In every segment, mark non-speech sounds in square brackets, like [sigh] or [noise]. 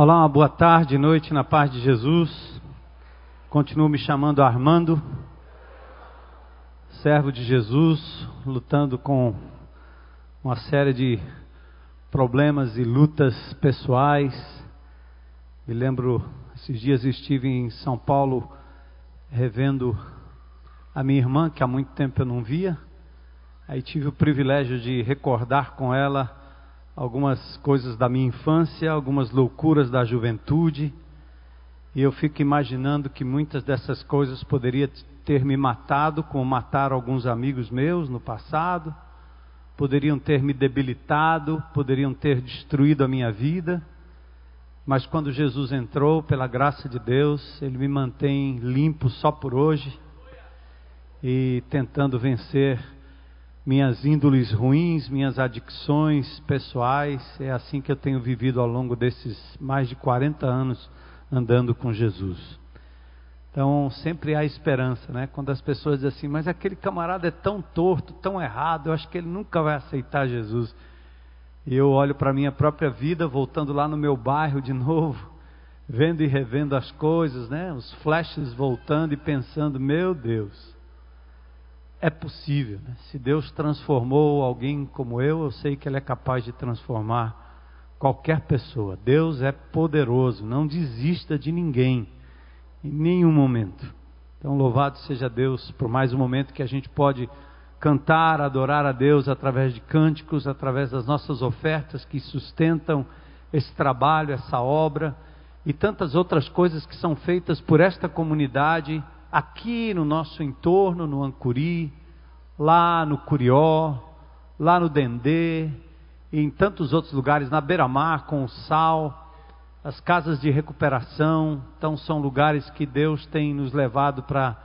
Olá, uma boa tarde, noite na paz de Jesus. Continuo me chamando Armando, servo de Jesus, lutando com uma série de problemas e lutas pessoais. Me lembro, esses dias estive em São Paulo revendo a minha irmã, que há muito tempo eu não via. Aí tive o privilégio de recordar com ela algumas coisas da minha infância, algumas loucuras da juventude, e eu fico imaginando que muitas dessas coisas poderiam ter me matado, como mataram alguns amigos meus no passado, poderiam ter me debilitado, poderiam ter destruído a minha vida, mas quando Jesus entrou, pela graça de Deus, Ele me mantém limpo só por hoje e tentando vencer minhas índoles ruins, minhas adicções pessoais. É assim que eu tenho vivido ao longo desses mais de 40 anos andando com Jesus. Então, sempre há esperança, né? Quando as pessoas dizem assim, mas aquele camarada é tão torto, tão errado, eu acho que ele nunca vai aceitar Jesus. E eu olho para a minha própria vida, voltando lá no meu bairro de novo, vendo e revendo as coisas, né? Os flashes voltando e pensando, meu Deus, é possível. Né? Se Deus transformou alguém como eu, eu sei que Ele é capaz de transformar qualquer pessoa. Deus é poderoso, não desista de ninguém, em nenhum momento. Então, louvado seja Deus por mais um momento que a gente pode cantar, adorar a Deus através de cânticos, através das nossas ofertas que sustentam esse trabalho, essa obra e tantas outras coisas que são feitas por esta comunidade aqui no nosso entorno, no Ancuri, lá no Curió, lá no Dendê, e em tantos outros lugares, na beira-mar, com o sal, as casas de recuperação. Então, são lugares que Deus tem nos levado para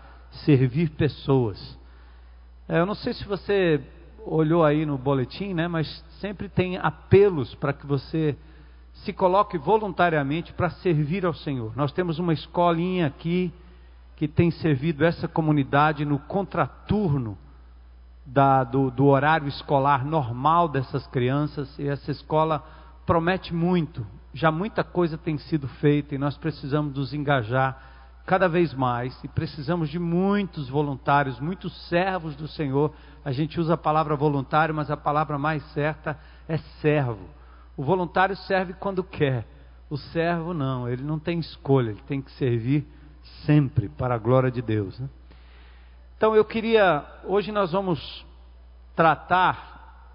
servir pessoas. É, eu não sei se você olhou aí no boletim, né, mas sempre tem apelos para que você se coloque voluntariamente para servir ao Senhor. Nós temos uma escolinha aqui que tem servido essa comunidade no contraturno da, do, do horário escolar normal dessas crianças, e essa escola promete muito. Já muita coisa tem sido feita e nós precisamos nos engajar cada vez mais e precisamos de muitos voluntários, muitos servos do Senhor. A gente usa a palavra voluntário, mas a palavra mais certa é servo. O voluntário serve quando quer, o servo não, ele não tem escolha, ele tem que servir sempre para a glória de Deus. Né? Então eu queria, hoje nós vamos tratar,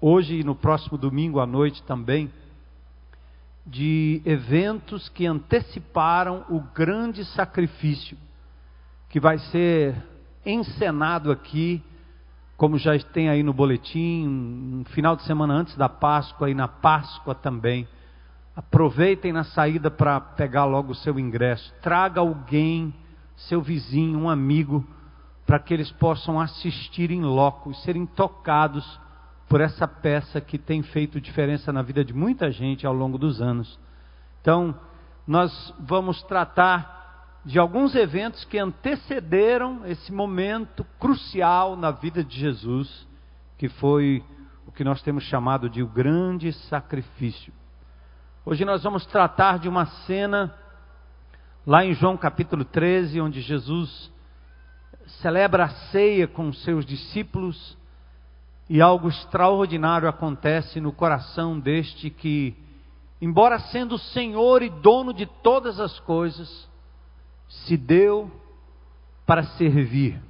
hoje e no próximo domingo à noite também, de eventos que anteciparam o grande sacrifício que vai ser encenado aqui, como já tem aí no boletim, no final de semana antes da Páscoa e na Páscoa também. Aproveitem na saída para pegar logo o seu ingresso. Traga alguém, seu vizinho, um amigo, para que eles possam assistir em loco e serem tocados por essa peça que tem feito diferença na vida de muita gente ao longo dos anos. Então, nós vamos tratar de alguns eventos que antecederam esse momento crucial na vida de Jesus, que foi o que nós temos chamado de o grande sacrifício. Hoje nós vamos tratar de uma cena lá em João capítulo 13, onde Jesus celebra a ceia com seus discípulos e algo extraordinário acontece no coração deste que, embora sendo Senhor e dono de todas as coisas, se deu para servir.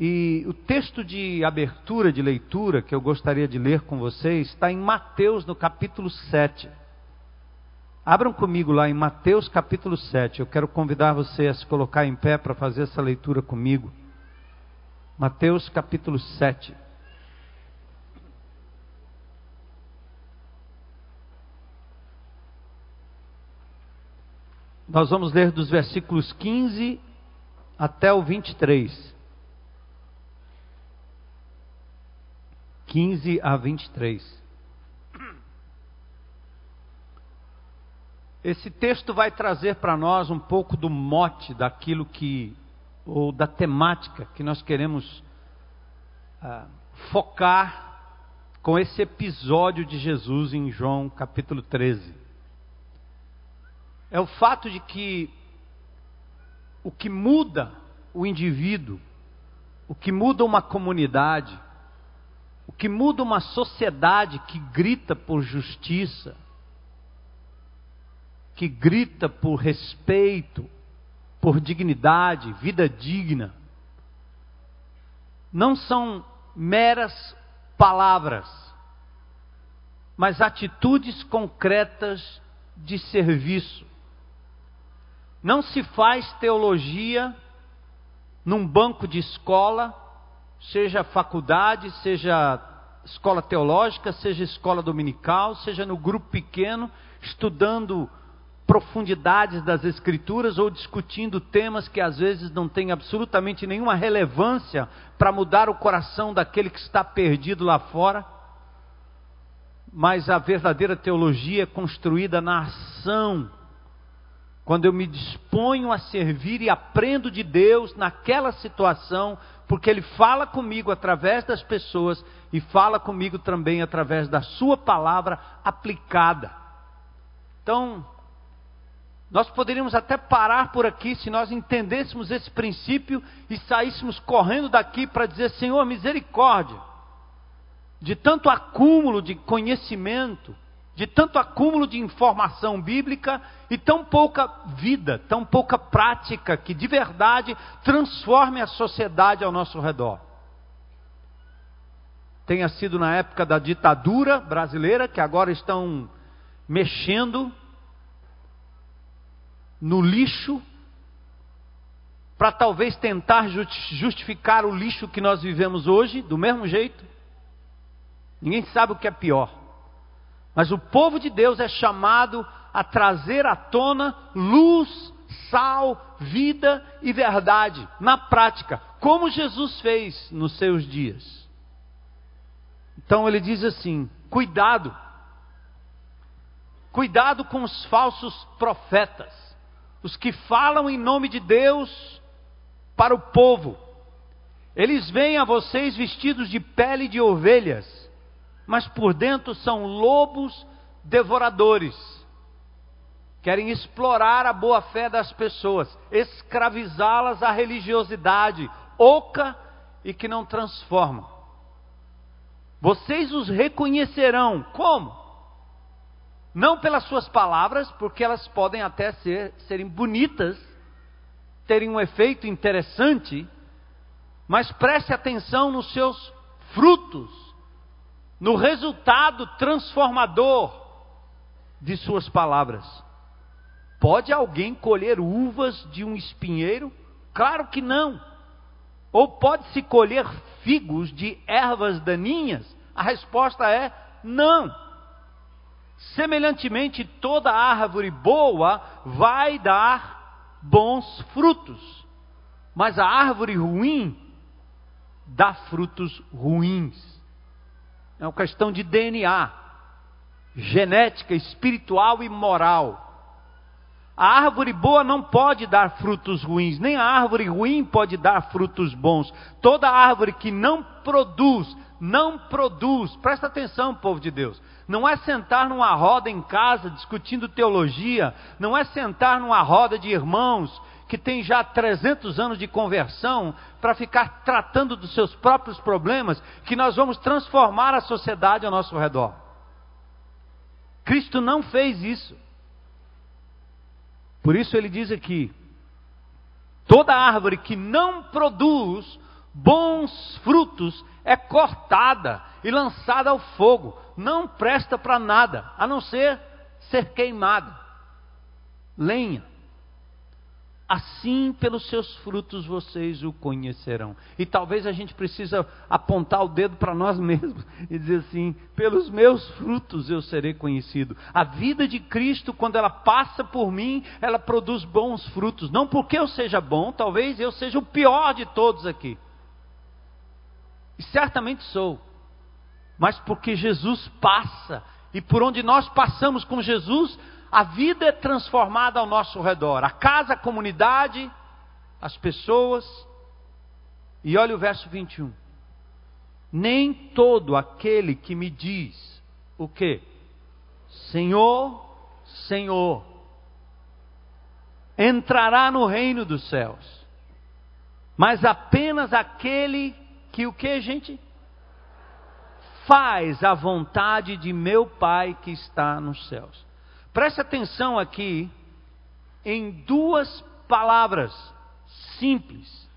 E o texto de abertura de leitura que eu gostaria de ler com vocês está em Mateus, no capítulo 7. Abram comigo lá em Mateus, capítulo 7. Eu quero convidar você a se colocar em pé para fazer essa leitura comigo. Mateus, capítulo 7. Nós vamos ler dos versículos 15 até o 23. 15 a 23. Esse texto vai trazer para nós um pouco do mote daquilo que, ou da temática que nós queremos uh, focar com esse episódio de Jesus em João capítulo 13. é o fato de que o que muda o indivíduo, o que muda uma comunidade, o que muda uma sociedade que grita por justiça, que grita por respeito, por dignidade, vida digna, não são meras palavras, mas atitudes concretas de serviço. Não se faz teologia num banco de escola, seja faculdade, seja escola teológica, seja escola dominical, seja no grupo pequeno, estudando profundidades das Escrituras ou discutindo temas que às vezes não têm absolutamente nenhuma relevância para mudar o coração daquele que está perdido lá fora. Mas a verdadeira teologia é construída na ação. Quando eu me disponho a servir e aprendo de Deus naquela situação, porque Ele fala comigo através das pessoas e fala comigo também através da Sua palavra aplicada. Então, nós poderíamos até parar por aqui se nós entendêssemos esse princípio e saíssemos correndo daqui para dizer: Senhor, misericórdia, de tanto acúmulo de conhecimento, de tanto acúmulo de informação bíblica e tão pouca vida, tão pouca prática que de verdade transforme a sociedade ao nosso redor. Tenha sido na época da ditadura brasileira, que agora estão mexendo no lixo para talvez tentar justificar o lixo que nós vivemos hoje, do mesmo jeito. Ninguém sabe o que é pior. Mas o povo de Deus é chamado a trazer à tona luz, sal, vida e verdade, na prática, como Jesus fez nos seus dias. Então ele diz assim: cuidado, cuidado com os falsos profetas os que falam em nome de Deus para o povo. Eles vêm a vocês vestidos de pele de ovelhas, mas por dentro são lobos devoradores. Querem explorar a boa fé das pessoas, escravizá-las à religiosidade oca e que não transforma. Vocês os reconhecerão como? Não pelas suas palavras, porque elas podem até ser, serem bonitas, terem um efeito interessante, mas preste atenção nos seus frutos, no resultado transformador de suas palavras. Pode alguém colher uvas de um espinheiro? Claro que não. Ou pode-se colher figos de ervas daninhas? A resposta é não. Semelhantemente, toda árvore boa vai dar bons frutos, mas a árvore ruim dá frutos ruins. É uma questão de DNA, genética, espiritual e moral. A árvore boa não pode dar frutos ruins, nem a árvore ruim pode dar frutos bons. Toda árvore que não produz, não produz, presta atenção, povo de Deus, não é sentar numa roda em casa discutindo teologia, não é sentar numa roda de irmãos que tem já 300 anos de conversão para ficar tratando dos seus próprios problemas, que nós vamos transformar a sociedade ao nosso redor. Cristo não fez isso. Por isso ele diz aqui: toda árvore que não produz bons frutos é cortada e lançada ao fogo. Não presta para nada, a não ser ser queimada. Lenha. Assim pelos seus frutos vocês o conhecerão. E talvez a gente precisa apontar o dedo para nós [laughs] mesmos e dizer assim: pelos meus frutos eu serei conhecido. A vida de Cristo, quando ela passa por mim, ela produz bons frutos. Não porque eu seja bom, talvez eu seja o pior de todos aqui. E certamente sou. Mas porque Jesus passa, e por onde nós passamos com Jesus, a vida é transformada ao nosso redor. A casa, a comunidade, as pessoas. E olha o verso 21. Nem todo aquele que me diz o que? Senhor, Senhor, entrará no reino dos céus. Mas apenas aquele que o que, gente? Faz a vontade de meu Pai que está nos céus. Preste atenção aqui em duas palavras simples.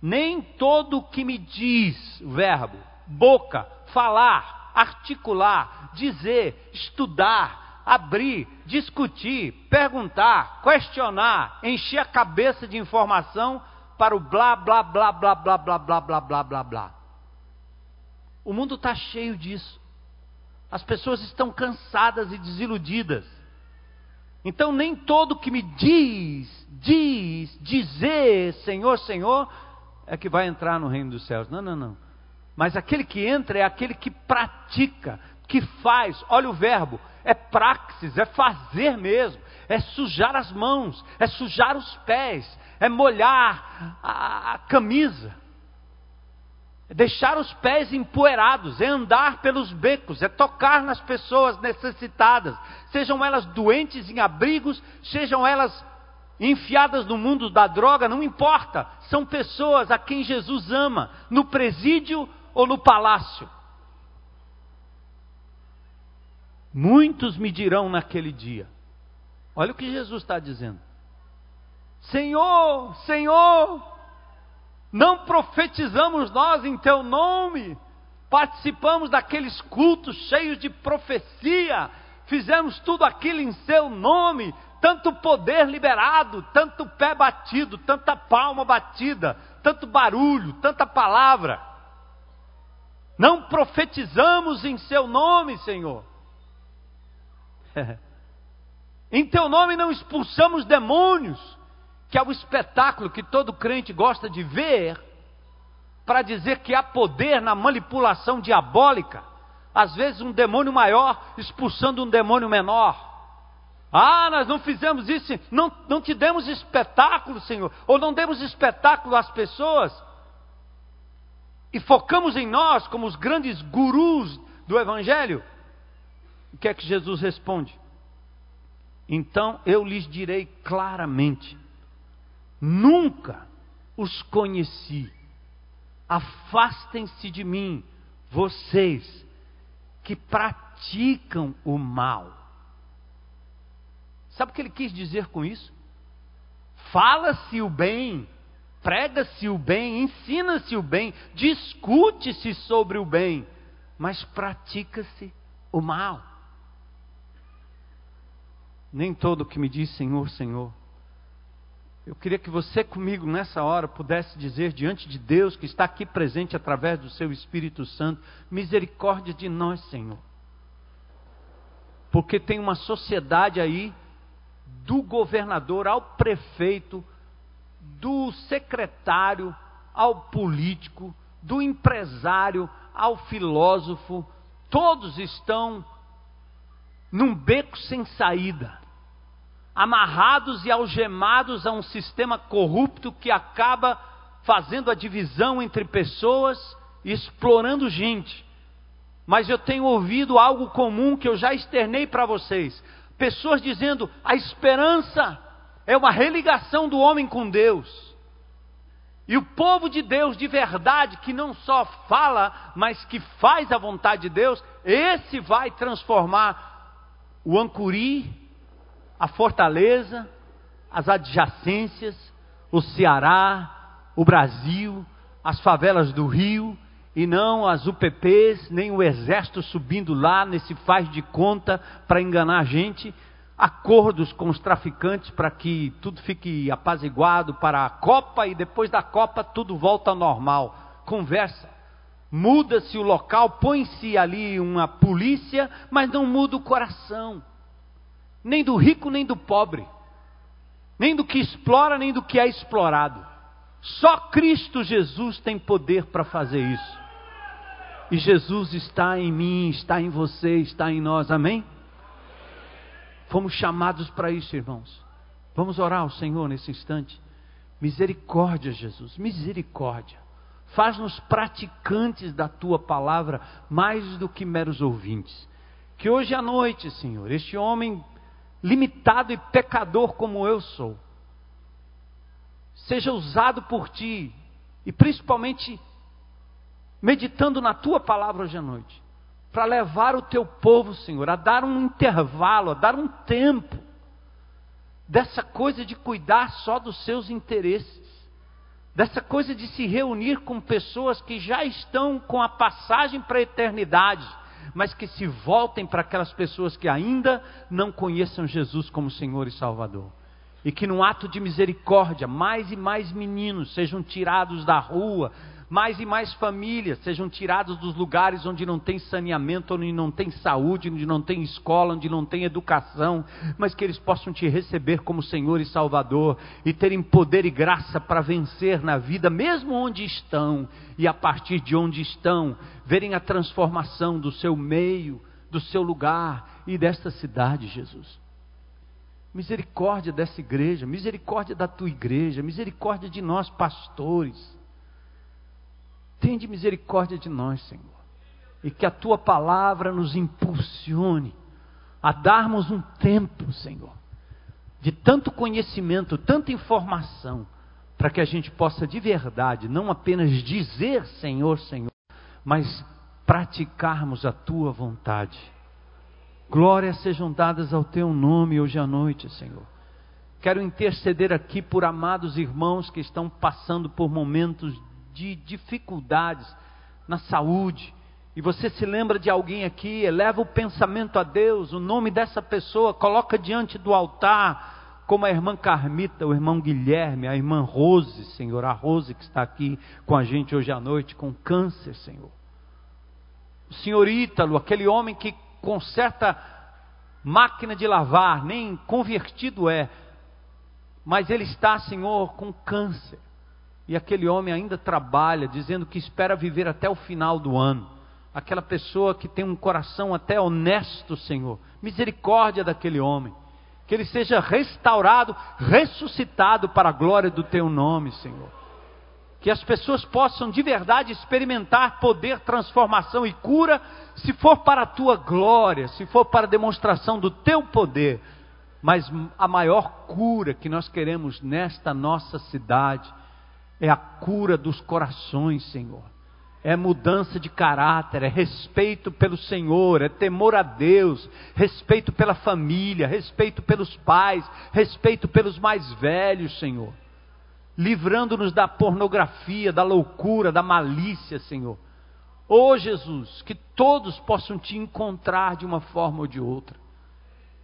Nem todo que me diz, verbo, boca, falar, articular, dizer, estudar, abrir, discutir, perguntar, questionar, encher a cabeça de informação para o blá, blá, blá, blá, blá, blá, blá, blá, blá, blá. O mundo está cheio disso. As pessoas estão cansadas e desiludidas. Então, nem todo que me diz, diz, dizer Senhor, Senhor, é que vai entrar no reino dos céus. Não, não, não. Mas aquele que entra é aquele que pratica, que faz. Olha o verbo: é praxis, é fazer mesmo, é sujar as mãos, é sujar os pés, é molhar a, a camisa, é deixar os pés empoeirados, é andar pelos becos, é tocar nas pessoas necessitadas, sejam elas doentes em abrigos, sejam elas enfiadas no mundo da droga, não importa, são pessoas a quem Jesus ama, no presídio ou no palácio. Muitos me dirão naquele dia, olha o que Jesus está dizendo: Senhor, Senhor, não profetizamos nós em teu nome, participamos daqueles cultos cheios de profecia, fizemos tudo aquilo em seu nome, tanto poder liberado, tanto pé batido, tanta palma batida, tanto barulho, tanta palavra. Não profetizamos em seu nome, Senhor. [laughs] em teu nome não expulsamos demônios que é o espetáculo que todo crente gosta de ver, para dizer que há poder na manipulação diabólica. Às vezes, um demônio maior expulsando um demônio menor. Ah, nós não fizemos isso, não, não te demos espetáculo, Senhor, ou não demos espetáculo às pessoas, e focamos em nós como os grandes gurus do Evangelho. O que é que Jesus responde? Então eu lhes direi claramente: Nunca os conheci. Afastem-se de mim, vocês que praticam o mal. Sabe o que ele quis dizer com isso? Fala-se o bem, prega-se o bem, ensina-se o bem, discute-se sobre o bem, mas pratica-se o mal. Nem todo que me diz Senhor, Senhor eu queria que você comigo nessa hora pudesse dizer diante de Deus que está aqui presente através do seu Espírito Santo, misericórdia de nós, Senhor. Porque tem uma sociedade aí do governador ao prefeito, do secretário ao político, do empresário ao filósofo, todos estão num beco sem saída amarrados e algemados a um sistema corrupto que acaba fazendo a divisão entre pessoas e explorando gente. Mas eu tenho ouvido algo comum que eu já externei para vocês: pessoas dizendo a esperança é uma religação do homem com Deus. E o povo de Deus de verdade, que não só fala, mas que faz a vontade de Deus, esse vai transformar o Ancuri a Fortaleza, as adjacências, o Ceará, o Brasil, as favelas do Rio, e não as UPPs, nem o exército subindo lá nesse faz de conta para enganar a gente, acordos com os traficantes para que tudo fique apaziguado para a Copa e depois da Copa tudo volta ao normal. Conversa. Muda-se o local, põe-se ali uma polícia, mas não muda o coração nem do rico nem do pobre, nem do que explora nem do que é explorado. Só Cristo Jesus tem poder para fazer isso. E Jesus está em mim, está em você, está em nós, amém? Fomos chamados para isso, irmãos. Vamos orar ao Senhor nesse instante. Misericórdia, Jesus, misericórdia. Faz-nos praticantes da tua palavra mais do que meros ouvintes. Que hoje à noite, Senhor, este homem limitado e pecador como eu sou, seja usado por ti, e principalmente meditando na tua palavra hoje à noite, para levar o teu povo, Senhor, a dar um intervalo, a dar um tempo dessa coisa de cuidar só dos seus interesses, dessa coisa de se reunir com pessoas que já estão com a passagem para a eternidade, mas que se voltem para aquelas pessoas que ainda não conheçam Jesus como Senhor e Salvador. E que, num ato de misericórdia, mais e mais meninos sejam tirados da rua, mais e mais famílias sejam tiradas dos lugares onde não tem saneamento, onde não tem saúde, onde não tem escola, onde não tem educação, mas que eles possam te receber como Senhor e Salvador e terem poder e graça para vencer na vida, mesmo onde estão, e a partir de onde estão, verem a transformação do seu meio, do seu lugar e desta cidade, Jesus. Misericórdia dessa igreja, misericórdia da tua igreja, misericórdia de nós, pastores. Tende misericórdia de nós, Senhor. E que a tua palavra nos impulsione a darmos um tempo, Senhor, de tanto conhecimento, tanta informação, para que a gente possa de verdade, não apenas dizer Senhor, Senhor, mas praticarmos a tua vontade. Glórias sejam dadas ao teu nome hoje à noite, Senhor. Quero interceder aqui por amados irmãos que estão passando por momentos de dificuldades na saúde, e você se lembra de alguém aqui, eleva o pensamento a Deus, o nome dessa pessoa, coloca diante do altar, como a irmã Carmita, o irmão Guilherme, a irmã Rose, Senhor, a Rose que está aqui com a gente hoje à noite com câncer, Senhor. O senhor Ítalo, aquele homem que conserta máquina de lavar, nem convertido é, mas ele está, Senhor, com câncer. E aquele homem ainda trabalha, dizendo que espera viver até o final do ano. Aquela pessoa que tem um coração até honesto, Senhor. Misericórdia daquele homem. Que ele seja restaurado, ressuscitado para a glória do teu nome, Senhor. Que as pessoas possam de verdade experimentar poder, transformação e cura, se for para a tua glória, se for para a demonstração do teu poder. Mas a maior cura que nós queremos nesta nossa cidade é a cura dos corações, Senhor. É mudança de caráter, é respeito pelo Senhor, é temor a Deus, respeito pela família, respeito pelos pais, respeito pelos mais velhos, Senhor. Livrando-nos da pornografia, da loucura, da malícia, Senhor. Oh Jesus, que todos possam te encontrar de uma forma ou de outra.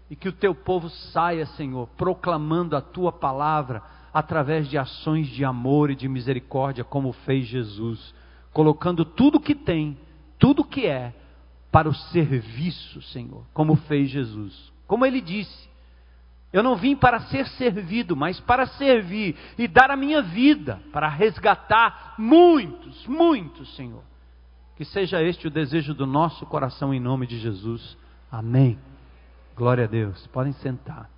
E que o teu povo saia, Senhor, proclamando a tua palavra através de ações de amor e de misericórdia, como fez Jesus, colocando tudo que tem, tudo que é, para o serviço, Senhor, como fez Jesus. Como ele disse: Eu não vim para ser servido, mas para servir e dar a minha vida para resgatar muitos, muitos, Senhor. Que seja este o desejo do nosso coração em nome de Jesus. Amém. Glória a Deus. Podem sentar.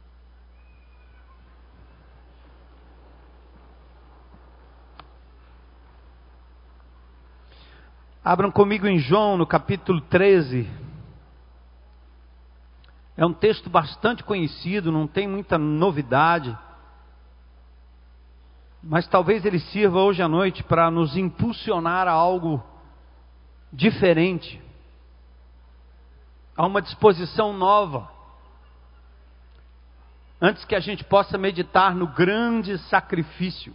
Abram comigo em João, no capítulo 13. É um texto bastante conhecido, não tem muita novidade. Mas talvez ele sirva hoje à noite para nos impulsionar a algo diferente, a uma disposição nova. Antes que a gente possa meditar no grande sacrifício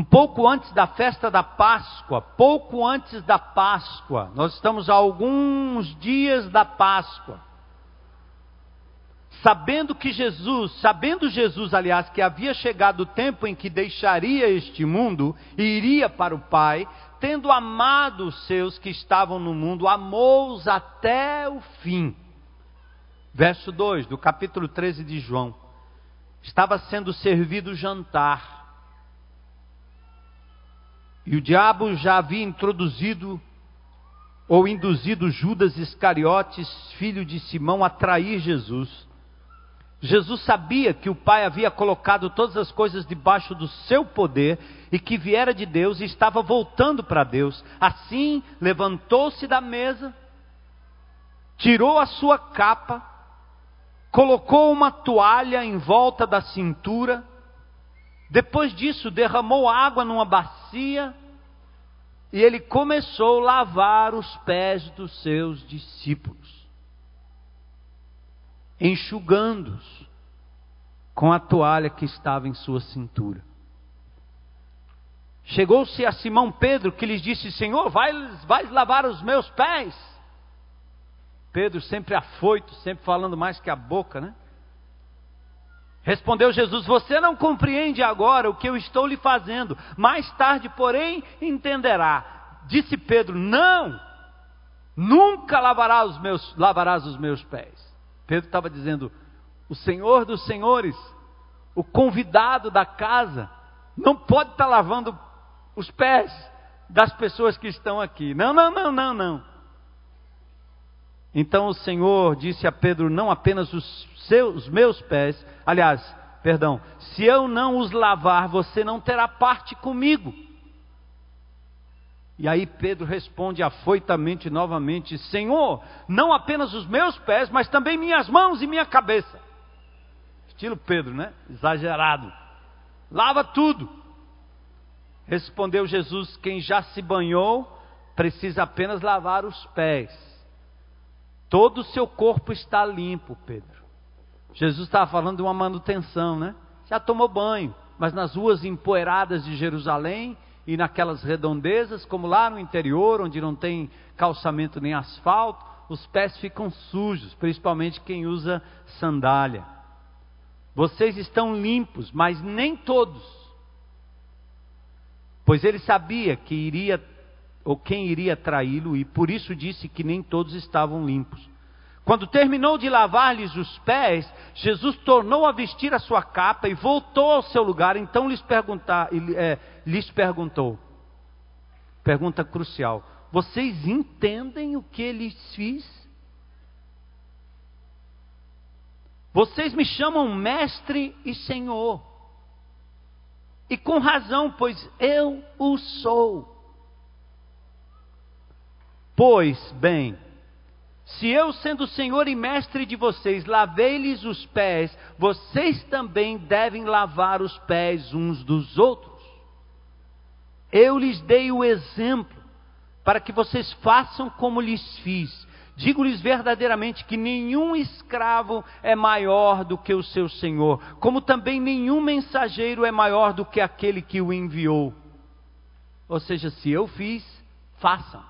um pouco antes da festa da Páscoa, pouco antes da Páscoa, nós estamos alguns dias da Páscoa. Sabendo que Jesus, sabendo Jesus, aliás, que havia chegado o tempo em que deixaria este mundo e iria para o Pai, tendo amado os seus que estavam no mundo, amou-os até o fim. Verso 2 do capítulo 13 de João. Estava sendo servido o jantar e o diabo já havia introduzido ou induzido Judas Iscariotes, filho de Simão, a trair Jesus. Jesus sabia que o Pai havia colocado todas as coisas debaixo do seu poder e que viera de Deus e estava voltando para Deus. Assim, levantou-se da mesa, tirou a sua capa, colocou uma toalha em volta da cintura, depois disso derramou água numa bacia e ele começou a lavar os pés dos seus discípulos, enxugando-os com a toalha que estava em sua cintura. Chegou-se a Simão Pedro que lhes disse: Senhor, vai, vai lavar os meus pés. Pedro sempre afoito, sempre falando mais que a boca, né? Respondeu Jesus: Você não compreende agora o que eu estou lhe fazendo, mais tarde, porém, entenderá. Disse Pedro: Não, nunca lavarás os meus, lavarás os meus pés. Pedro estava dizendo: O Senhor dos Senhores, o convidado da casa, não pode estar lavando os pés das pessoas que estão aqui. Não, não, não, não, não. Então o Senhor disse a Pedro: Não apenas os seus, os meus pés, aliás, perdão, se eu não os lavar, você não terá parte comigo. E aí Pedro responde afoitamente novamente: Senhor, não apenas os meus pés, mas também minhas mãos e minha cabeça. Estilo Pedro, né? Exagerado. Lava tudo. Respondeu Jesus: Quem já se banhou precisa apenas lavar os pés. Todo o seu corpo está limpo, Pedro. Jesus estava falando de uma manutenção, né? Já tomou banho, mas nas ruas empoeiradas de Jerusalém e naquelas redondezas, como lá no interior, onde não tem calçamento nem asfalto, os pés ficam sujos, principalmente quem usa sandália. Vocês estão limpos, mas nem todos pois ele sabia que iria ou quem iria traí-lo e por isso disse que nem todos estavam limpos. Quando terminou de lavar-lhes os pés, Jesus tornou a vestir a sua capa e voltou ao seu lugar. Então lhes, é, lhes perguntou: pergunta crucial: Vocês entendem o que lhes fiz? Vocês me chamam mestre e senhor. E com razão, pois eu o sou. Pois bem, se eu, sendo Senhor e Mestre de vocês, lavei-lhes os pés, vocês também devem lavar os pés uns dos outros. Eu lhes dei o exemplo, para que vocês façam como lhes fiz. Digo-lhes verdadeiramente que nenhum escravo é maior do que o seu senhor, como também nenhum mensageiro é maior do que aquele que o enviou. Ou seja, se eu fiz, façam.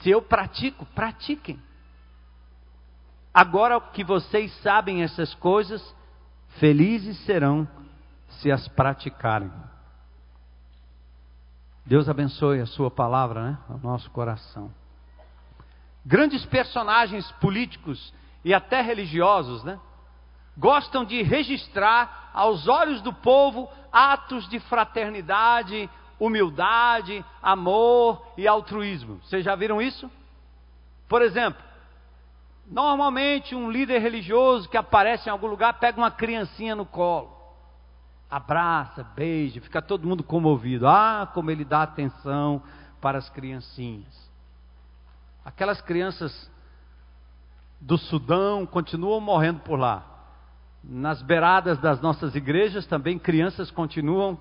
Se eu pratico, pratiquem. Agora que vocês sabem essas coisas, felizes serão se as praticarem. Deus abençoe a sua palavra, né? O nosso coração grandes personagens políticos e até religiosos, né? Gostam de registrar aos olhos do povo atos de fraternidade, humildade, amor e altruísmo. Vocês já viram isso? Por exemplo, normalmente um líder religioso que aparece em algum lugar pega uma criancinha no colo, abraça, beija, fica todo mundo comovido. Ah, como ele dá atenção para as criancinhas. Aquelas crianças do Sudão continuam morrendo por lá. Nas beiradas das nossas igrejas também crianças continuam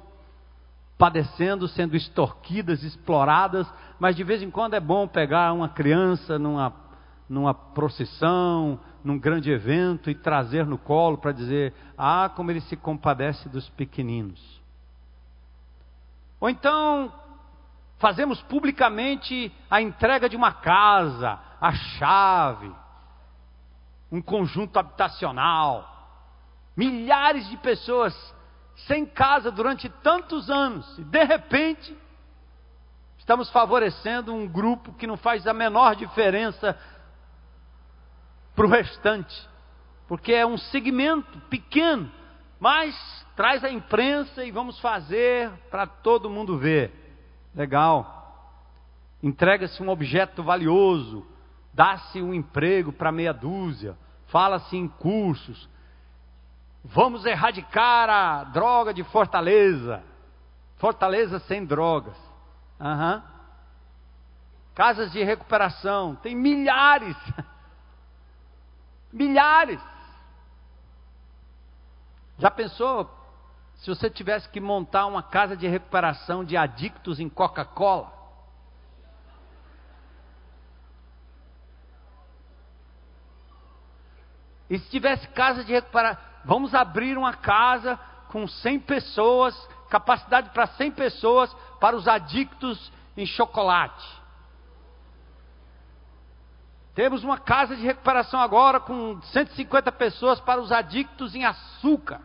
padecendo, sendo extorquidas, exploradas, mas de vez em quando é bom pegar uma criança numa, numa procissão, num grande evento e trazer no colo para dizer: Ah, como ele se compadece dos pequeninos. Ou então fazemos publicamente a entrega de uma casa, a chave, um conjunto habitacional. Milhares de pessoas sem casa durante tantos anos, e de repente, estamos favorecendo um grupo que não faz a menor diferença para o restante, porque é um segmento pequeno, mas traz a imprensa e vamos fazer para todo mundo ver. Legal. Entrega-se um objeto valioso, dá-se um emprego para meia dúzia, fala-se em cursos. Vamos erradicar a droga de Fortaleza. Fortaleza sem drogas. Uhum. casas de recuperação, tem milhares. [laughs] Milhares. Já pensou se você tivesse que montar uma casa de recuperação de adictos em Coca-Cola? E se tivesse casa de recuperação, vamos abrir uma casa com 100 pessoas, capacidade para 100 pessoas, para os adictos em chocolate. Temos uma casa de recuperação agora com 150 pessoas para os adictos em açúcar.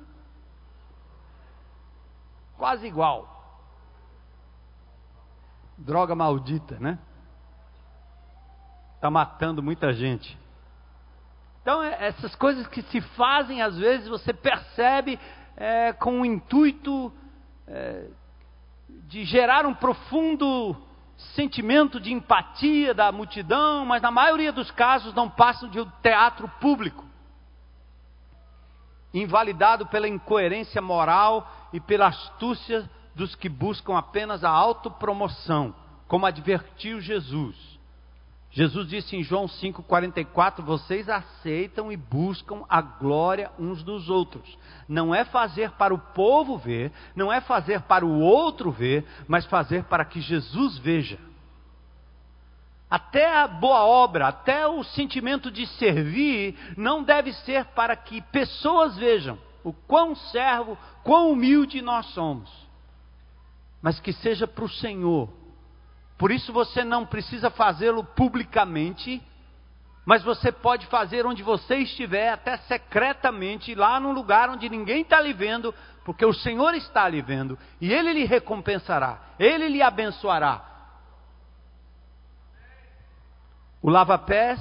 Quase igual. Droga maldita, né? Está matando muita gente. Então, é, essas coisas que se fazem, às vezes, você percebe é, com o intuito é, de gerar um profundo sentimento de empatia da multidão, mas na maioria dos casos não passam de um teatro público, invalidado pela incoerência moral e pela astúcia dos que buscam apenas a autopromoção, como advertiu Jesus. Jesus disse em João 5,44: Vocês aceitam e buscam a glória uns dos outros. Não é fazer para o povo ver, não é fazer para o outro ver, mas fazer para que Jesus veja. Até a boa obra, até o sentimento de servir, não deve ser para que pessoas vejam o quão servo, quão humilde nós somos, mas que seja para o Senhor por isso você não precisa fazê-lo publicamente, mas você pode fazer onde você estiver, até secretamente, lá num lugar onde ninguém está lhe vendo, porque o Senhor está lhe vendo, e Ele lhe recompensará, Ele lhe abençoará. O lava-pés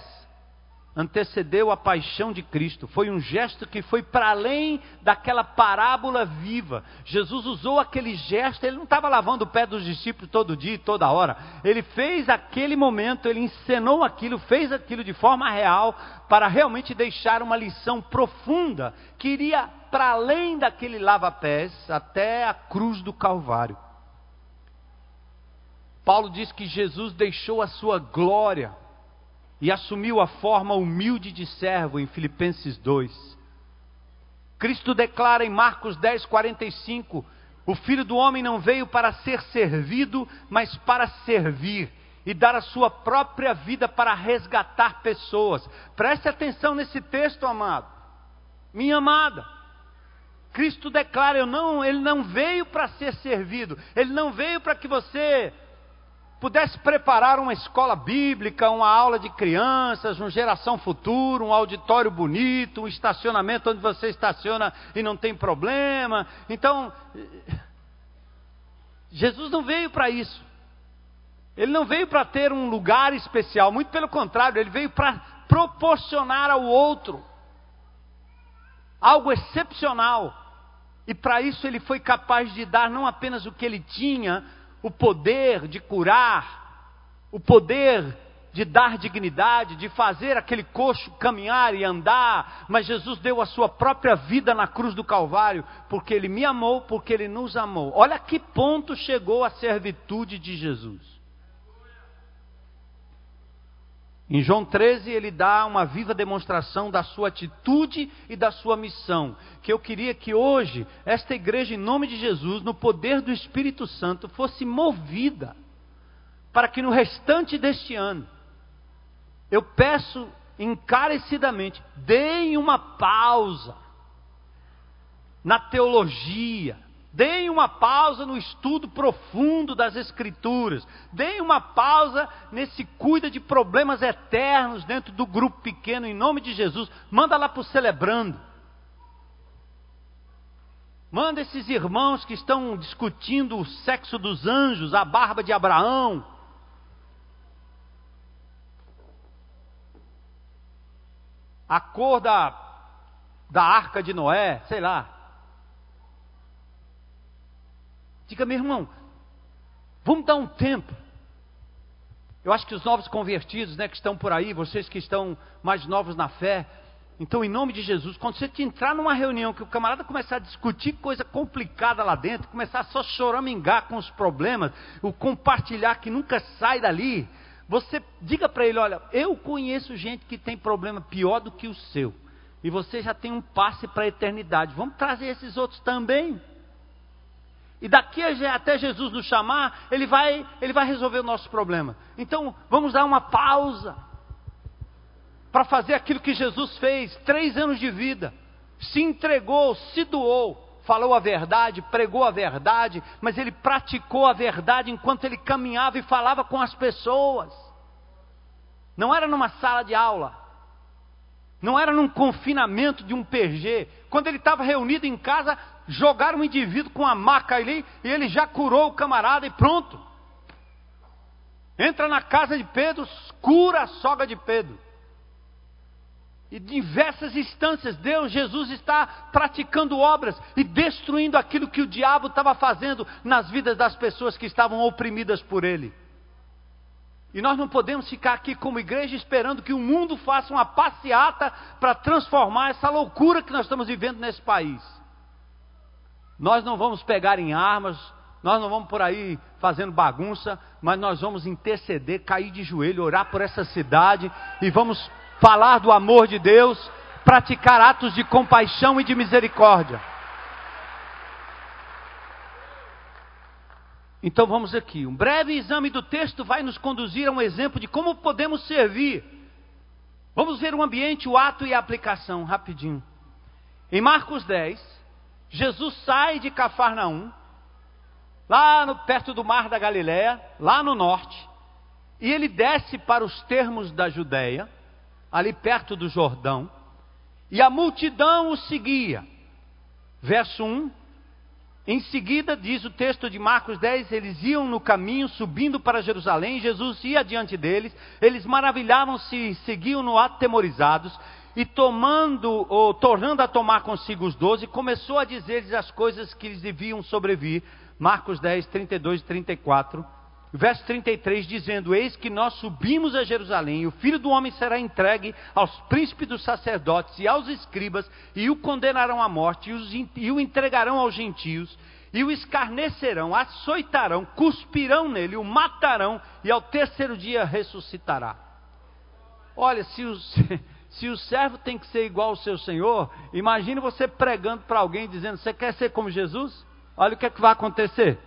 antecedeu a paixão de Cristo. Foi um gesto que foi para além daquela parábola viva. Jesus usou aquele gesto, ele não estava lavando o pé dos discípulos todo dia e toda hora. Ele fez aquele momento, ele encenou aquilo, fez aquilo de forma real para realmente deixar uma lição profunda que iria para além daquele lava-pés até a cruz do Calvário. Paulo diz que Jesus deixou a sua glória e assumiu a forma humilde de servo em Filipenses 2. Cristo declara em Marcos 10, 45: O filho do homem não veio para ser servido, mas para servir e dar a sua própria vida para resgatar pessoas. Preste atenção nesse texto, amado. Minha amada. Cristo declara, não, ele não veio para ser servido, ele não veio para que você pudesse preparar uma escola bíblica, uma aula de crianças, uma geração futura, um auditório bonito, um estacionamento onde você estaciona e não tem problema. Então, Jesus não veio para isso. Ele não veio para ter um lugar especial, muito pelo contrário, ele veio para proporcionar ao outro algo excepcional. E para isso ele foi capaz de dar não apenas o que ele tinha, o poder de curar, o poder de dar dignidade, de fazer aquele coxo caminhar e andar, mas Jesus deu a sua própria vida na cruz do Calvário, porque Ele me amou, porque Ele nos amou. Olha que ponto chegou a servitude de Jesus. Em João 13, ele dá uma viva demonstração da sua atitude e da sua missão. Que eu queria que hoje, esta igreja, em nome de Jesus, no poder do Espírito Santo, fosse movida, para que no restante deste ano, eu peço encarecidamente, deem uma pausa na teologia, Deem uma pausa no estudo profundo das Escrituras. Deem uma pausa nesse cuida de problemas eternos dentro do grupo pequeno, em nome de Jesus. Manda lá para o celebrando. Manda esses irmãos que estão discutindo o sexo dos anjos, a barba de Abraão. A cor da, da arca de Noé, sei lá. Diga, meu irmão, vamos dar um tempo. Eu acho que os novos convertidos, né, que estão por aí, vocês que estão mais novos na fé, então, em nome de Jesus, quando você entrar numa reunião que o camarada começar a discutir coisa complicada lá dentro, começar só choramingar com os problemas, o compartilhar que nunca sai dali, Você diga para ele: olha, eu conheço gente que tem problema pior do que o seu. E você já tem um passe para a eternidade. Vamos trazer esses outros também. E daqui até Jesus nos chamar, ele vai, ele vai resolver o nosso problema. Então, vamos dar uma pausa para fazer aquilo que Jesus fez, três anos de vida, se entregou, se doou, falou a verdade, pregou a verdade, mas ele praticou a verdade enquanto ele caminhava e falava com as pessoas. Não era numa sala de aula, não era num confinamento de um PG. Quando ele estava reunido em casa, jogaram um indivíduo com a maca ali e ele já curou o camarada e pronto. Entra na casa de Pedro, cura a sogra de Pedro. E diversas instâncias, Deus, Jesus está praticando obras e destruindo aquilo que o diabo estava fazendo nas vidas das pessoas que estavam oprimidas por ele. E nós não podemos ficar aqui como igreja esperando que o mundo faça uma passeata para transformar essa loucura que nós estamos vivendo nesse país. Nós não vamos pegar em armas, nós não vamos por aí fazendo bagunça, mas nós vamos interceder, cair de joelho, orar por essa cidade e vamos falar do amor de Deus, praticar atos de compaixão e de misericórdia. Então vamos aqui. Um breve exame do texto vai nos conduzir a um exemplo de como podemos servir. Vamos ver o ambiente, o ato e a aplicação, rapidinho. Em Marcos 10, Jesus sai de Cafarnaum, lá no, perto do mar da Galiléia, lá no norte, e ele desce para os termos da Judéia ali perto do Jordão, e a multidão o seguia. Verso 1. Em seguida, diz o texto de Marcos 10, eles iam no caminho subindo para Jerusalém, Jesus ia diante deles, eles maravilhavam-se e seguiam-no atemorizados, e tomando, ou tornando a tomar consigo os doze, começou a dizer-lhes as coisas que lhes deviam sobrevir. Marcos 10, 32 e 34 verso 33, dizendo: Eis que nós subimos a Jerusalém, e o filho do homem será entregue aos príncipes dos sacerdotes e aos escribas, e o condenarão à morte, e, os, o entregarão aos gentios, e o escarnecerão, açoitarão, cuspirão nele, o matarão, e ao terceiro dia ressuscitará. Olha, se o, [laughs] se o servo tem que ser igual ao seu senhor, imagine você pregando para alguém dizendo: Você quer ser como Jesus? Olha o que, é que vai acontecer.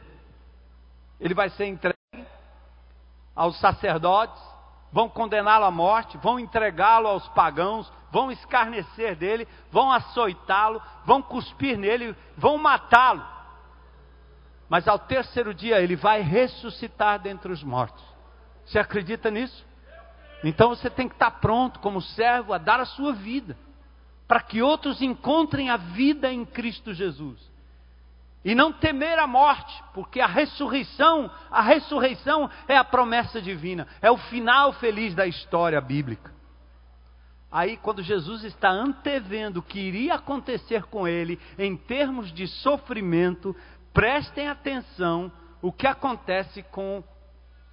Ele vai ser entregue aos sacerdotes, vão condená-lo à morte, vão entregá-lo aos pagãos, vão escarnecer dele, vão açoitá-lo, vão cuspir nele, vão matá-lo. Mas ao terceiro dia ele vai ressuscitar dentre os mortos. Você acredita nisso? Então você tem que estar pronto como servo a dar a sua vida, para que outros encontrem a vida em Cristo Jesus e não temer a morte, porque a ressurreição, a ressurreição é a promessa divina, é o final feliz da história bíblica. Aí, quando Jesus está antevendo o que iria acontecer com ele em termos de sofrimento, prestem atenção o que acontece com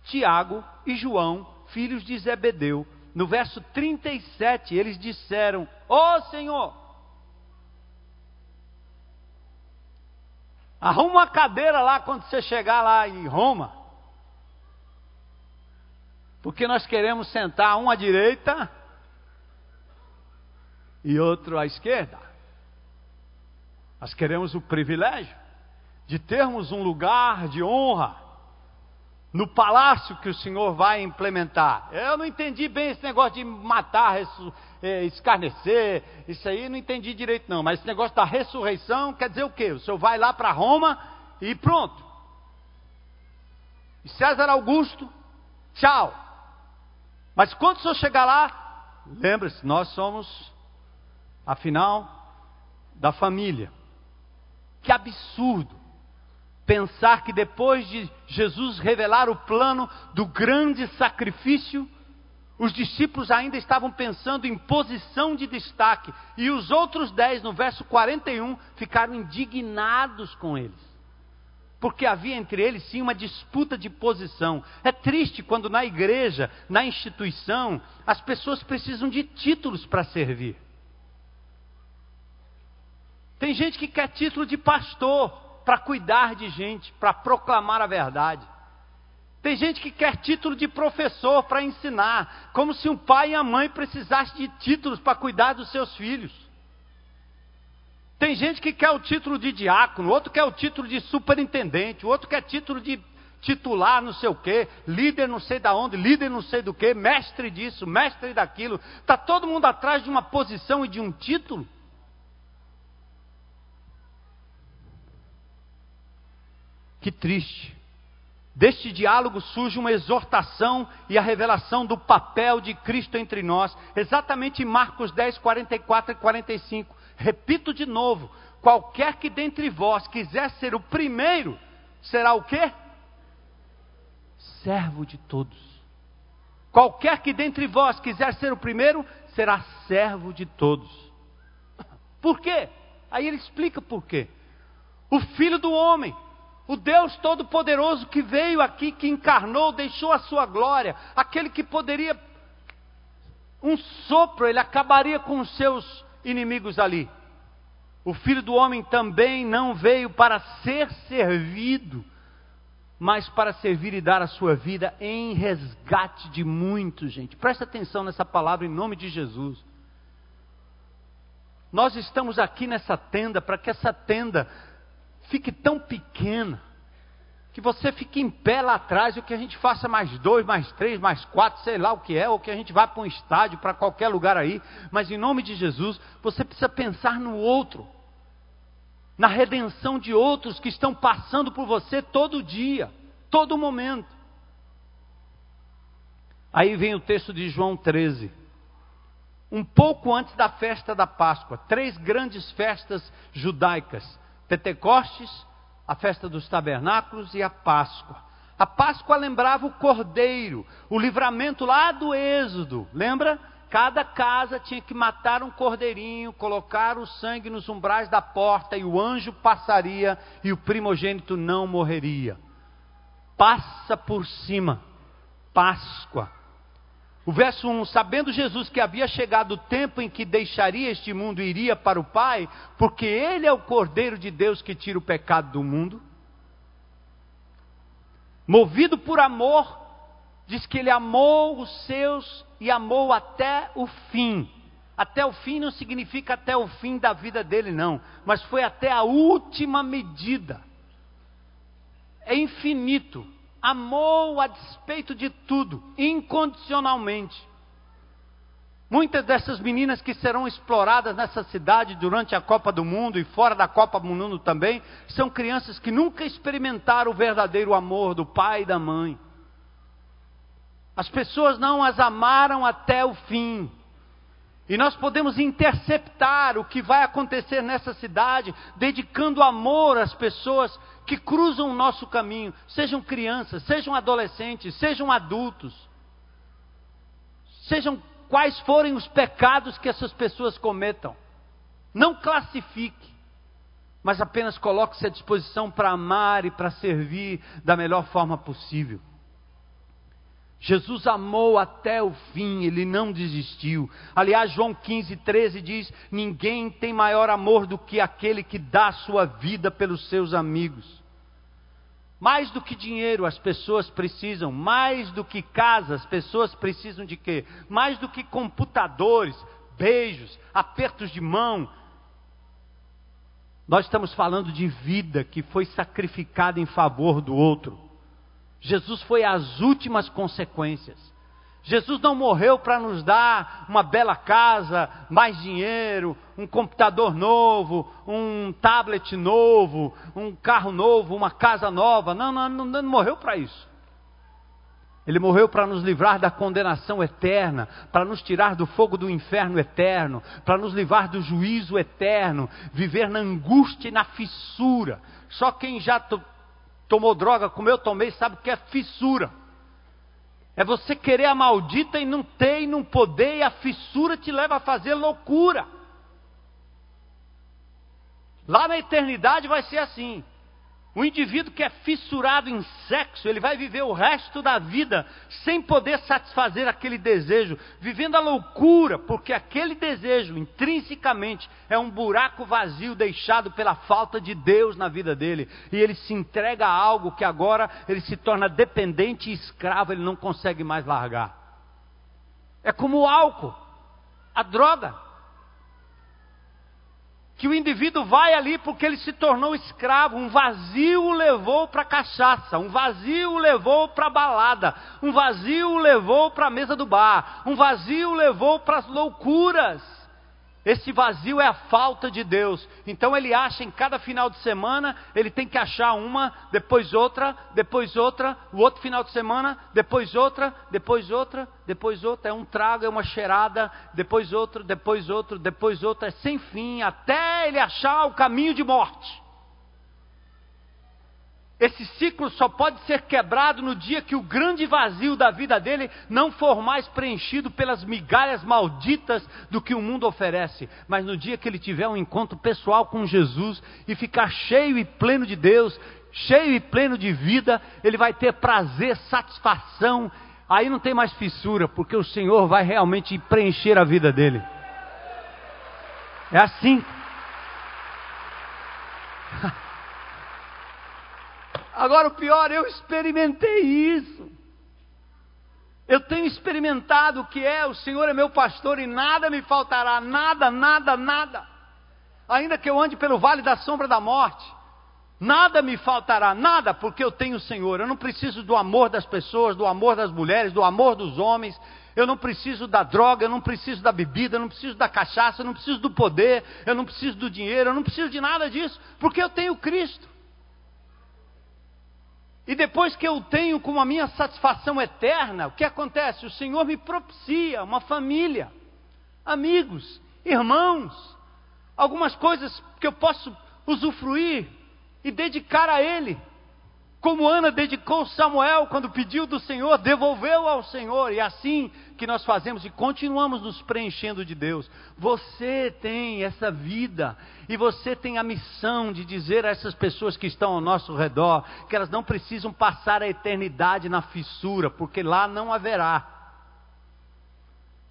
Tiago e João, filhos de Zebedeu. No verso 37, eles disseram: Ó oh, Senhor, Arruma uma cadeira lá quando você chegar lá em Roma. Porque nós queremos sentar um à direita e outro à esquerda. Nós queremos o privilégio de termos um lugar de honra no palácio que o Senhor vai implementar. Eu não entendi bem esse negócio de matar, é, escarnecer, isso aí não entendi direito não. Mas esse negócio da ressurreição quer dizer o quê? O Senhor vai lá para Roma e pronto. E César Augusto, tchau. Mas quando o Senhor chegar lá, lembre-se, nós somos, afinal, da família. Que absurdo pensar que depois de Jesus revelar o plano do grande sacrifício, os discípulos ainda estavam pensando em posição de destaque, e os outros dez, no verso 41, ficaram indignados com eles. Porque havia entre eles sim uma disputa de posição. É triste quando na igreja, na instituição, as pessoas precisam de títulos para servir. Tem gente que quer título de pastor, para cuidar de gente, para proclamar a verdade. Tem gente que quer título de professor para ensinar, como se um pai e a mãe precisassem de títulos para cuidar dos seus filhos. Tem gente que quer o título de diácono, outro quer o título de superintendente, outro quer título de titular não sei o quê, líder não sei da onde, líder não sei do que, mestre disso, mestre daquilo. Está todo mundo atrás de uma posição e de um título. Que triste. Deste diálogo surge uma exortação e a revelação do papel de Cristo entre nós, exatamente em Marcos 10, 44 e 45. Repito de novo: qualquer que dentre vós quiser ser o primeiro, será o quê? Servo de todos. Qualquer que dentre vós quiser ser o primeiro, será servo de todos. Por quê? Aí ele explica por quê. O filho do homem o Deus Todo-Poderoso que veio aqui, que encarnou, deixou a sua glória, aquele que poderia, um sopro, ele acabaria com os seus inimigos ali. O filho do homem também não veio para ser servido, mas para servir e dar a sua vida em resgate de muitos, gente. Presta atenção nessa palavra em nome de Jesus. Nós estamos aqui nessa tenda para que essa tenda fique tão pequena que você fique em pé lá atrás e que a gente faça mais dois, mais três, mais quatro, sei lá o que é, ou que a gente vá para um estádio, para qualquer lugar aí, mas em nome de Jesus, você precisa pensar no outro, na redenção de outros que estão passando por você todo dia, todo momento. Aí vem o texto de João 13. Um pouco antes da festa da Páscoa, três grandes festas judaicas Pentecostes, a festa dos tabernáculos e a Páscoa. A Páscoa lembrava o cordeiro, o livramento lá do Êxodo, lembra? Cada casa tinha que matar um cordeirinho, colocar o sangue nos umbrais da porta e o anjo passaria e o primogênito não morreria. Passa por cima, Páscoa. O verso 1: Sabendo Jesus que havia chegado o tempo em que deixaria este mundo e iria para o Pai, porque Ele é o Cordeiro de Deus que tira o pecado do mundo. Movido por amor, diz que Ele amou os seus e amou até o fim. Até o fim não significa até o fim da vida dele, não, mas foi até a última medida. É infinito amou a despeito de tudo, incondicionalmente. Muitas dessas meninas que serão exploradas nessa cidade durante a Copa do Mundo e fora da Copa do Mundo também, são crianças que nunca experimentaram o verdadeiro amor do pai e da mãe. As pessoas não as amaram até o fim. E nós podemos interceptar o que vai acontecer nessa cidade, dedicando amor às pessoas que cruzam o nosso caminho, sejam crianças, sejam adolescentes, sejam adultos, sejam quais forem os pecados que essas pessoas cometam. Não classifique, mas apenas coloque-se à disposição para amar e para servir da melhor forma possível. Jesus amou até o fim, ele não desistiu. Aliás, João 15, 13 diz: Ninguém tem maior amor do que aquele que dá sua vida pelos seus amigos. Mais do que dinheiro, as pessoas precisam, mais do que casa, as pessoas precisam de quê? Mais do que computadores, beijos, apertos de mão. Nós estamos falando de vida que foi sacrificada em favor do outro. Jesus foi às últimas consequências. Jesus não morreu para nos dar uma bela casa, mais dinheiro, um computador novo, um tablet novo, um carro novo, uma casa nova. Não, não, não, não morreu para isso. Ele morreu para nos livrar da condenação eterna, para nos tirar do fogo do inferno eterno, para nos livrar do juízo eterno, viver na angústia e na fissura. Só quem já tomou droga como eu tomei, sabe o que é fissura. É você querer a maldita e não ter e não poder, e a fissura te leva a fazer loucura. Lá na eternidade vai ser assim. O indivíduo que é fissurado em sexo, ele vai viver o resto da vida sem poder satisfazer aquele desejo, vivendo a loucura, porque aquele desejo, intrinsecamente, é um buraco vazio deixado pela falta de Deus na vida dele. E ele se entrega a algo que agora ele se torna dependente e escravo, ele não consegue mais largar. É como o álcool, a droga que o indivíduo vai ali porque ele se tornou escravo, um vazio o levou para a cachaça, um vazio o levou para a balada, um vazio o levou para a mesa do bar, um vazio o levou para as loucuras. Esse vazio é a falta de Deus. Então ele acha em cada final de semana, ele tem que achar uma, depois outra, depois outra, o outro final de semana, depois outra, depois outra, depois outra. É um trago, é uma cheirada, depois outro, depois outro, depois outra. É sem fim, até ele achar o caminho de morte. Esse ciclo só pode ser quebrado no dia que o grande vazio da vida dele não for mais preenchido pelas migalhas malditas do que o mundo oferece, mas no dia que ele tiver um encontro pessoal com Jesus e ficar cheio e pleno de Deus, cheio e pleno de vida, ele vai ter prazer, satisfação. Aí não tem mais fissura, porque o Senhor vai realmente preencher a vida dele. É assim. [laughs] Agora o pior, eu experimentei isso. Eu tenho experimentado o que é, o Senhor é meu pastor e nada me faltará, nada, nada, nada. Ainda que eu ande pelo vale da sombra da morte, nada me faltará, nada, porque eu tenho o Senhor. Eu não preciso do amor das pessoas, do amor das mulheres, do amor dos homens. Eu não preciso da droga, eu não preciso da bebida, eu não preciso da cachaça, eu não preciso do poder, eu não preciso do dinheiro, eu não preciso de nada disso, porque eu tenho Cristo. E depois que eu tenho como a minha satisfação eterna, o que acontece? O Senhor me propicia uma família, amigos, irmãos, algumas coisas que eu posso usufruir e dedicar a Ele. Como Ana dedicou Samuel quando pediu do Senhor, devolveu ao Senhor, e é assim que nós fazemos e continuamos nos preenchendo de Deus. Você tem essa vida e você tem a missão de dizer a essas pessoas que estão ao nosso redor que elas não precisam passar a eternidade na fissura, porque lá não haverá.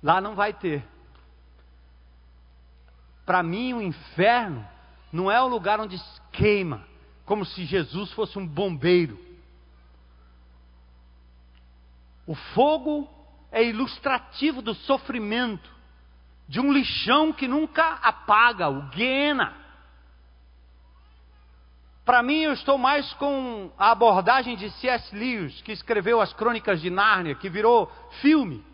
Lá não vai ter. Para mim, o inferno não é o lugar onde queima como se Jesus fosse um bombeiro. O fogo é ilustrativo do sofrimento, de um lixão que nunca apaga, o Guiena. Para mim, eu estou mais com a abordagem de C.S. Lewis, que escreveu as Crônicas de Nárnia, que virou filme.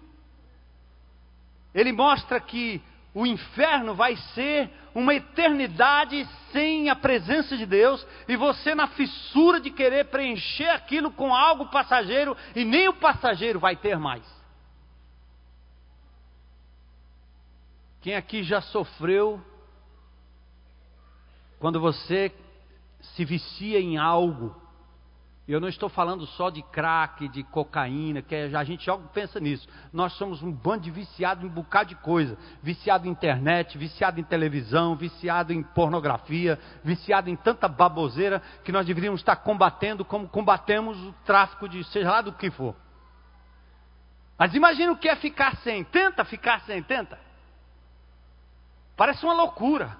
Ele mostra que o inferno vai ser uma eternidade sem a presença de Deus e você na fissura de querer preencher aquilo com algo passageiro e nem o passageiro vai ter mais. Quem aqui já sofreu quando você se vicia em algo eu não estou falando só de crack, de cocaína, que a gente joga pensa nisso. Nós somos um bando de viciado em um bocado de coisa. Viciado em internet, viciado em televisão, viciado em pornografia, viciado em tanta baboseira que nós deveríamos estar combatendo como combatemos o tráfico de seja lá do que for. Mas imagina o que é ficar sem. Tenta ficar sem, tenta. Parece uma loucura.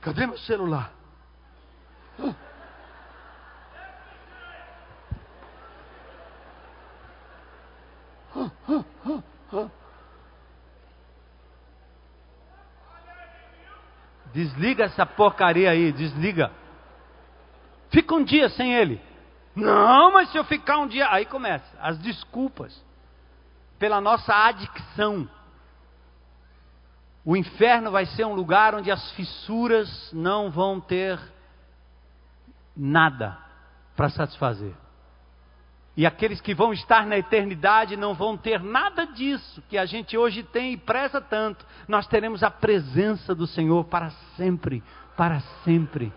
Cadê meu celular? Desliga essa porcaria aí, desliga. Fica um dia sem ele. Não, mas se eu ficar um dia. Aí começa as desculpas pela nossa adicção. O inferno vai ser um lugar onde as fissuras não vão ter nada para satisfazer. E aqueles que vão estar na eternidade não vão ter nada disso que a gente hoje tem e preza tanto. Nós teremos a presença do Senhor para sempre, para sempre.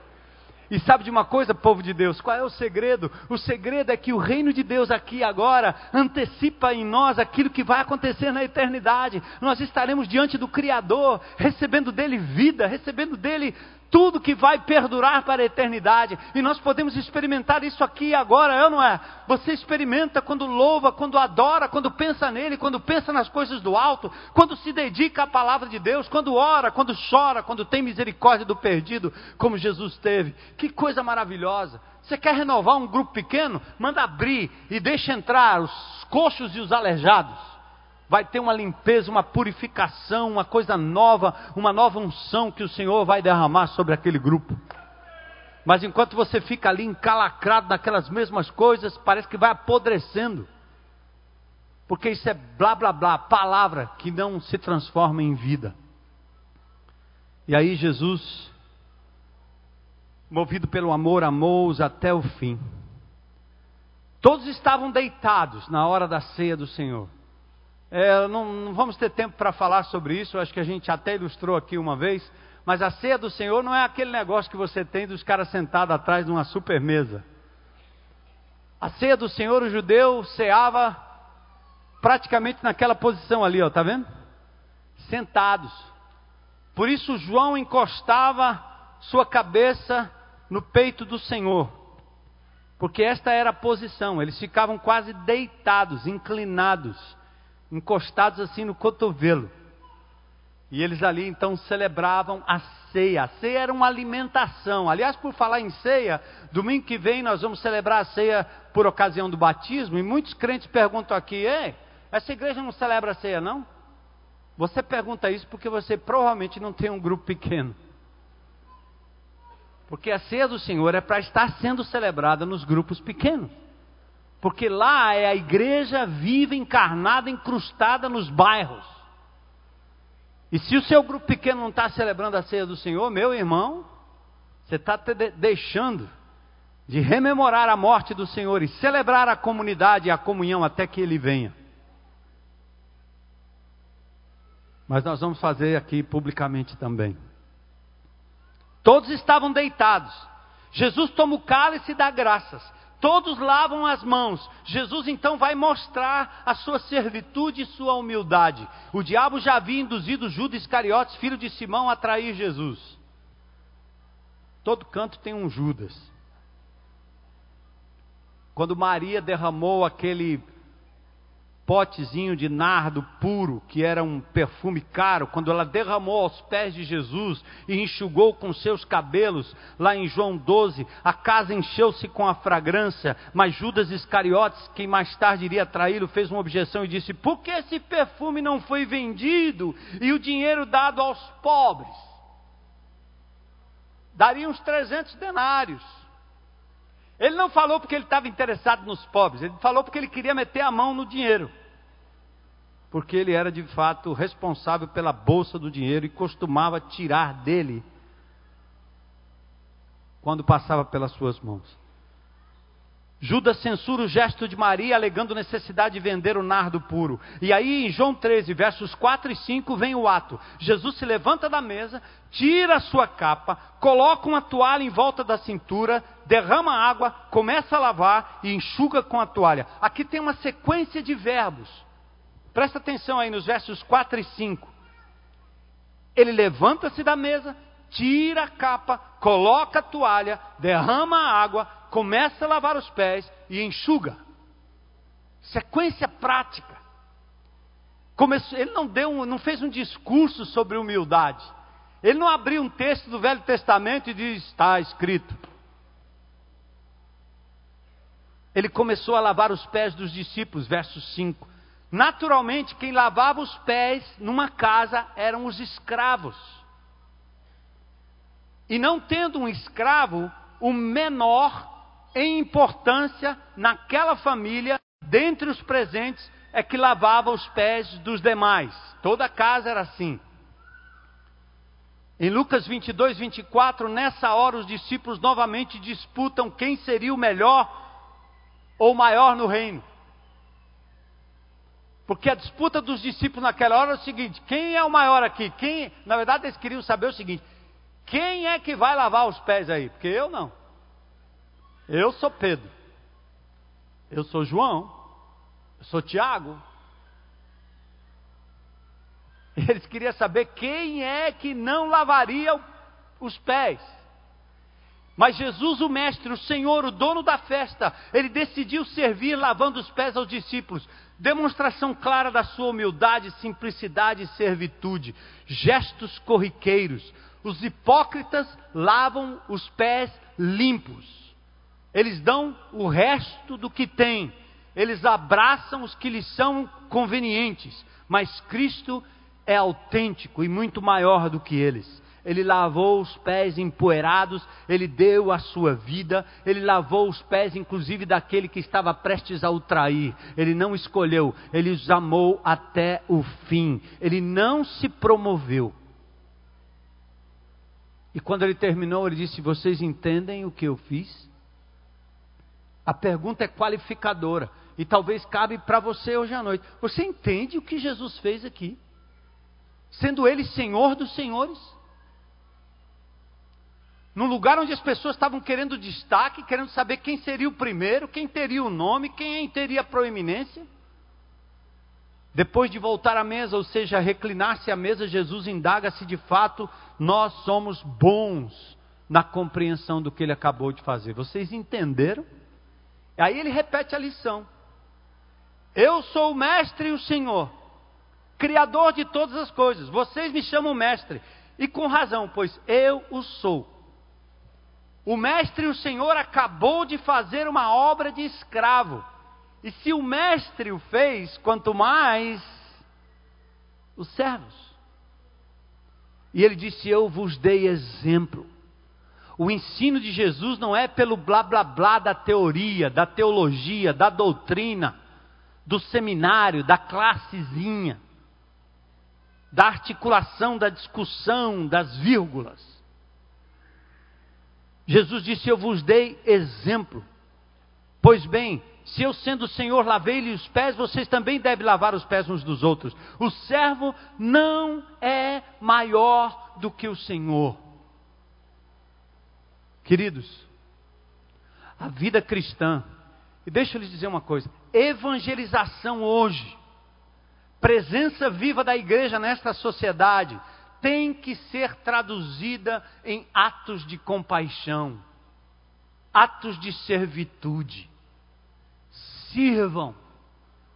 E sabe de uma coisa, povo de Deus? Qual é o segredo? O segredo é que o reino de Deus aqui agora antecipa em nós aquilo que vai acontecer na eternidade. Nós estaremos diante do Criador, recebendo dele vida, recebendo dele tudo que vai perdurar para a eternidade. E nós podemos experimentar isso aqui agora, eu não é? Você experimenta quando louva, quando adora, quando pensa nele, quando pensa nas coisas do alto, quando se dedica à palavra de Deus, quando ora, quando chora, quando tem misericórdia do perdido, como Jesus teve. Que coisa maravilhosa. Você quer renovar um grupo pequeno? Manda abrir e deixa entrar os coxos e os aleijados vai ter uma limpeza, uma purificação, uma coisa nova, uma nova unção que o Senhor vai derramar sobre aquele grupo. Mas enquanto você fica ali encalacrado naquelas mesmas coisas, parece que vai apodrecendo. Porque isso é blá blá blá, palavra que não se transforma em vida. E aí Jesus, movido pelo amor, amou-os até o fim. Todos estavam deitados na hora da ceia do Senhor. É, não, não, vamos ter tempo para falar sobre isso, acho que a gente até ilustrou aqui uma vez. Mas a ceia do Senhor não é aquele negócio que você tem dos caras sentados atrás de uma super mesa. A ceia do Senhor, o judeu ceava praticamente naquela posição ali, ó, tá vendo? Sentados. Por isso João encostava sua cabeça no peito do Senhor. Porque esta era a posição, eles ficavam quase deitados, inclinados encostados assim no cotovelo. E eles ali então celebravam a ceia. A ceia era uma alimentação. Aliás, por falar em ceia, domingo que vem nós vamos celebrar a ceia por ocasião do batismo. E muitos crentes perguntam aqui: Ei, essa igreja não celebra a ceia, não? Você pergunta isso porque você provavelmente não tem um grupo pequeno. Porque a ceia do Senhor é para estar sendo celebrada nos grupos pequenos. Porque lá é a igreja viva, encarnada, incrustada nos bairros. E se o seu grupo pequeno não está celebrando a ceia do Senhor, meu irmão, você está deixando de rememorar a morte do Senhor e celebrar a comunidade e a comunhão até que Ele venha. Mas nós vamos fazer aqui publicamente também. Todos estavam deitados. Jesus toma o cálice e dá graças. Todos lavam as mãos. Jesus então vai mostrar a sua servitude e sua humildade. O diabo já havia induzido Judas Iscariotes, filho de Simão, a trair Jesus. Todo canto tem um Judas. Quando Maria derramou aquele potezinho de nardo puro, que era um perfume caro, quando ela derramou aos pés de Jesus e enxugou com seus cabelos, lá em João 12, a casa encheu-se com a fragrância, mas Judas Iscariotes, quem mais tarde iria traí-lo, fez uma objeção e disse: Por que esse perfume não foi vendido e o dinheiro dado aos pobres? Daria uns 300 denários. Ele não falou porque ele estava interessado nos pobres, ele falou porque ele queria meter a mão no dinheiro. Porque ele era de fato responsável pela bolsa do dinheiro e costumava tirar dele quando passava pelas suas mãos. Judas censura o gesto de Maria, alegando necessidade de vender o nardo puro. E aí, em João 13, versos 4 e 5, vem o ato. Jesus se levanta da mesa, tira a sua capa, coloca uma toalha em volta da cintura, derrama água, começa a lavar e enxuga com a toalha. Aqui tem uma sequência de verbos. Presta atenção aí nos versos 4 e 5. Ele levanta-se da mesa, tira a capa, coloca a toalha, derrama a água, começa a lavar os pés e enxuga. Sequência prática. Começou, ele não, deu um, não fez um discurso sobre humildade. Ele não abriu um texto do Velho Testamento e diz: está escrito. Ele começou a lavar os pés dos discípulos, verso 5. Naturalmente, quem lavava os pés numa casa eram os escravos. E não tendo um escravo, o menor em importância naquela família, dentre os presentes, é que lavava os pés dos demais. Toda casa era assim. Em Lucas 22, 24, nessa hora os discípulos novamente disputam quem seria o melhor ou maior no reino. Porque a disputa dos discípulos naquela hora é o seguinte: quem é o maior aqui? Quem, na verdade, eles queriam saber o seguinte: quem é que vai lavar os pés aí? Porque eu não. Eu sou Pedro. Eu sou João. Eu sou Tiago. [laughs] Eles queriam saber quem é que não lavaria os pés. Mas Jesus, o Mestre, o Senhor, o dono da festa, ele decidiu servir lavando os pés aos discípulos. Demonstração clara da sua humildade, simplicidade e servitude. Gestos corriqueiros. Os hipócritas lavam os pés limpos. Eles dão o resto do que têm. Eles abraçam os que lhes são convenientes. Mas Cristo é autêntico e muito maior do que eles ele lavou os pés empoeirados, ele deu a sua vida, ele lavou os pés, inclusive, daquele que estava prestes a o trair. Ele não escolheu, ele os amou até o fim. Ele não se promoveu. E quando ele terminou, ele disse: Vocês entendem o que eu fiz? A pergunta é qualificadora. E talvez cabe para você hoje à noite. Você entende o que Jesus fez aqui? Sendo Ele Senhor dos Senhores? num lugar onde as pessoas estavam querendo destaque, querendo saber quem seria o primeiro, quem teria o nome, quem teria a proeminência. Depois de voltar à mesa, ou seja, reclinar-se à mesa, Jesus indaga se de fato nós somos bons na compreensão do que ele acabou de fazer. Vocês entenderam? Aí ele repete a lição. Eu sou o mestre e o Senhor, criador de todas as coisas. Vocês me chamam mestre, e com razão, pois eu o sou. O mestre, o Senhor, acabou de fazer uma obra de escravo. E se o mestre o fez, quanto mais os servos. E ele disse: Eu vos dei exemplo. O ensino de Jesus não é pelo blá blá blá da teoria, da teologia, da doutrina, do seminário, da classezinha, da articulação, da discussão, das vírgulas. Jesus disse: Eu vos dei exemplo. Pois bem, se eu sendo o Senhor lavei-lhe os pés, vocês também devem lavar os pés uns dos outros. O servo não é maior do que o Senhor. Queridos, a vida cristã, e deixa eu lhes dizer uma coisa: evangelização hoje, presença viva da igreja nesta sociedade, tem que ser traduzida em atos de compaixão, atos de servitude. Sirvam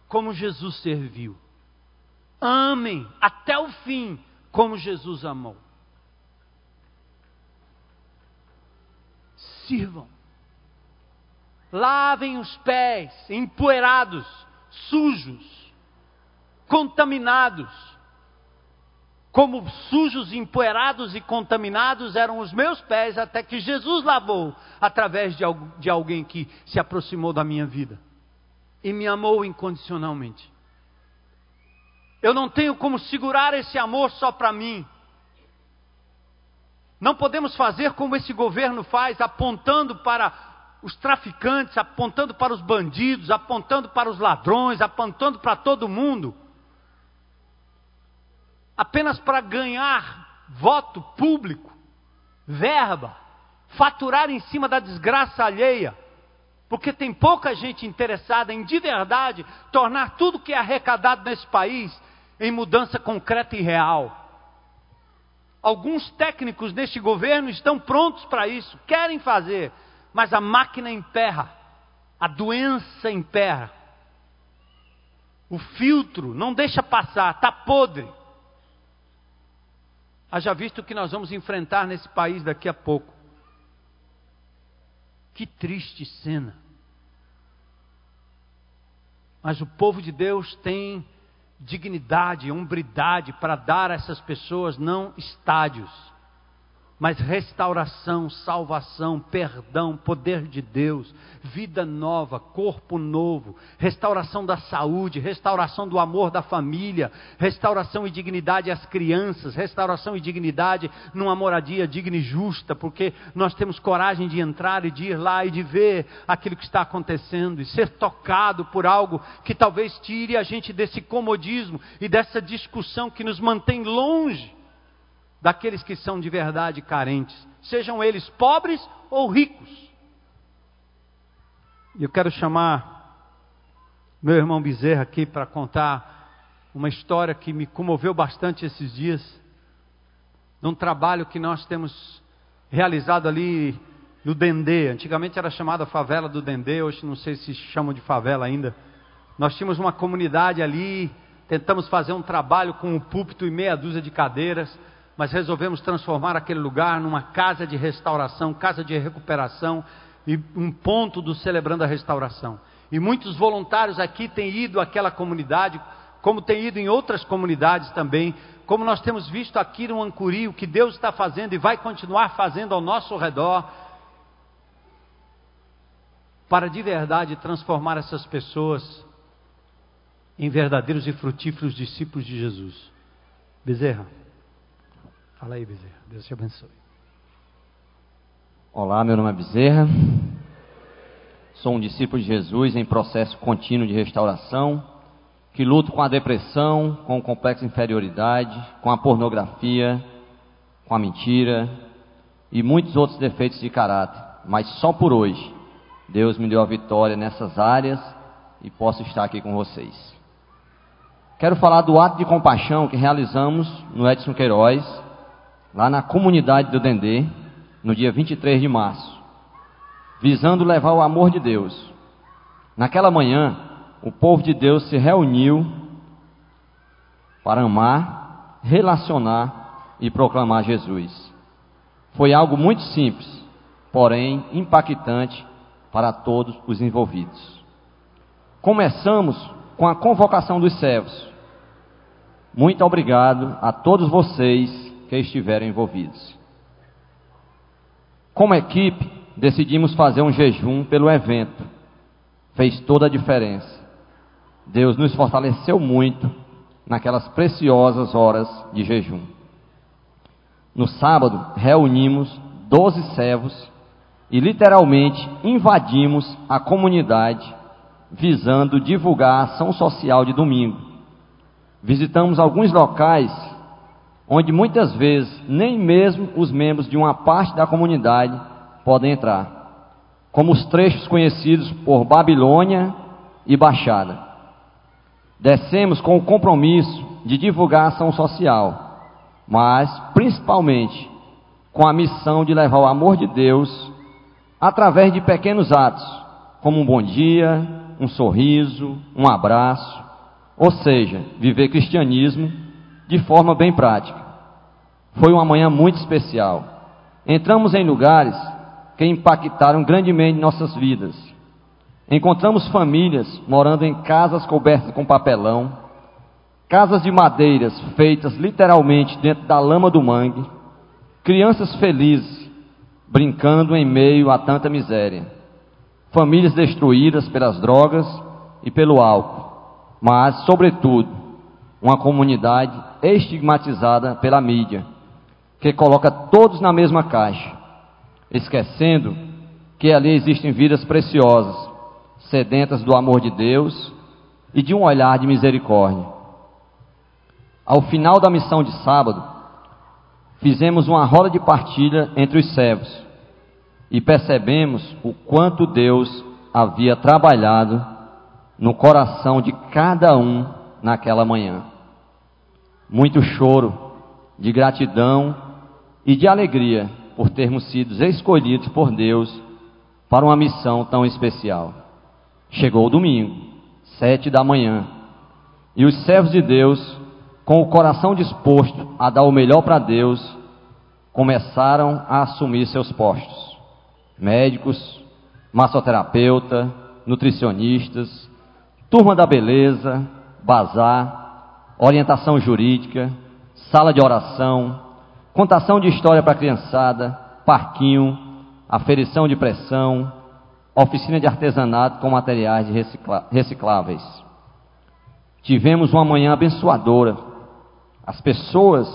como Jesus serviu. Amem até o fim como Jesus amou. Sirvam. Lavem os pés empoeirados, sujos, contaminados como sujos, empoeirados e contaminados eram os meus pés, até que Jesus lavou através de, alguém que se aproximou da minha vida e me amou incondicionalmente. Eu não tenho como segurar esse amor só para mim. Não podemos fazer como esse governo faz, apontando para os traficantes, apontando para os bandidos, apontando para os ladrões, apontando para todo mundo apenas para ganhar voto público, verba, faturar em cima da desgraça alheia, porque tem pouca gente interessada em de verdade tornar tudo que é arrecadado nesse país em mudança concreta e real. Alguns técnicos neste governo estão prontos para isso, querem fazer, mas a máquina emperra, a doença emperra. O filtro não deixa passar, está podre. Haja visto o que nós vamos enfrentar nesse país daqui a pouco. Que triste cena. Mas o povo de Deus tem dignidade, hombridade para dar a essas pessoas não estádios, mas restauração, salvação, perdão, poder de Deus, vida nova, corpo novo, restauração da saúde, restauração do amor da família, restauração e dignidade às crianças, restauração e dignidade numa moradia digna e justa, porque nós temos coragem de entrar e de ir lá e de ver aquilo que está acontecendo e ser tocado por algo que talvez tire a gente desse comodismo e dessa discussão que nos mantém longe daqueles que são de verdade carentes, sejam eles pobres ou ricos. Eu quero chamar meu irmão Bezerra aqui para contar uma história que me comoveu bastante esses dias, num trabalho que nós temos realizado ali no Dendê. Antigamente era chamada favela do Dendê, hoje não sei se chamam de favela ainda. Nós tínhamos uma comunidade ali, tentamos fazer um trabalho com um púlpito e meia dúzia de cadeiras, mas resolvemos transformar aquele lugar numa casa de restauração, casa de recuperação e um ponto do celebrando a restauração. E muitos voluntários aqui têm ido àquela comunidade, como têm ido em outras comunidades também, como nós temos visto aqui no Ancuri, o que Deus está fazendo e vai continuar fazendo ao nosso redor, para de verdade transformar essas pessoas em verdadeiros e frutíferos discípulos de Jesus. Bezerra. Fala aí, Bezerra. Deus te abençoe. Olá, meu nome é Bezerra. Sou um discípulo de Jesus em processo contínuo de restauração, que luto com a depressão, com o complexo de inferioridade, com a pornografia, com a mentira e muitos outros defeitos de caráter. Mas só por hoje, Deus me deu a vitória nessas áreas e posso estar aqui com vocês. Quero falar do ato de compaixão que realizamos no Edson Queiroz, lá na comunidade do Dendê, no dia 23 de março, visando levar o amor de Deus. Naquela manhã, o povo de Deus se reuniu para amar, relacionar e proclamar Jesus. Foi algo muito simples, porém impactante para todos os envolvidos. Começamos com a convocação dos servos muito obrigado a todos vocês que estiveram envolvidos. Como equipe, decidimos fazer um jejum pelo evento. Fez toda a diferença. Deus nos fortaleceu muito naquelas preciosas horas de jejum. No sábado, reunimos doze servos e literalmente invadimos a comunidade visando divulgar a ação social de domingo visitamos alguns locais onde muitas vezes nem mesmo os membros de uma parte da comunidade podem entrar, como os trechos conhecidos por Babilônia e Baixada. Descemos com o compromisso de divulgar a ação social, mas principalmente com a missão de levar o amor de Deus através de pequenos atos, como um bom dia, um sorriso, um abraço, ou seja, viver cristianismo de forma bem prática. Foi uma manhã muito especial. Entramos em lugares que impactaram grandemente nossas vidas. Encontramos famílias morando em casas cobertas com papelão, casas de madeiras feitas literalmente dentro da lama do mangue, crianças felizes brincando em meio a tanta miséria, famílias destruídas pelas drogas e pelo álcool mas, sobretudo, uma comunidade estigmatizada pela mídia, que coloca todos na mesma caixa, esquecendo que ali existem vidas preciosas, sedentas do amor de Deus e de um olhar de misericórdia. Ao final da missão de sábado, fizemos uma roda de partilha entre os servos e percebemos o quanto Deus havia trabalhado no coração de cada um naquela manhã. Muito choro, de gratidão e de alegria por termos sido escolhidos por Deus para uma missão tão especial. Chegou o domingo, sete da manhã, e os servos de Deus, com o coração disposto a dar o melhor para Deus, começaram a assumir seus postos. Médicos, massoterapeuta, nutricionistas, turma da beleza, bazar, orientação jurídica, sala de oração, contação de história para criançada, parquinho, aferição de pressão, oficina de artesanato com materiais recicláveis. Tivemos uma manhã abençoadora. As pessoas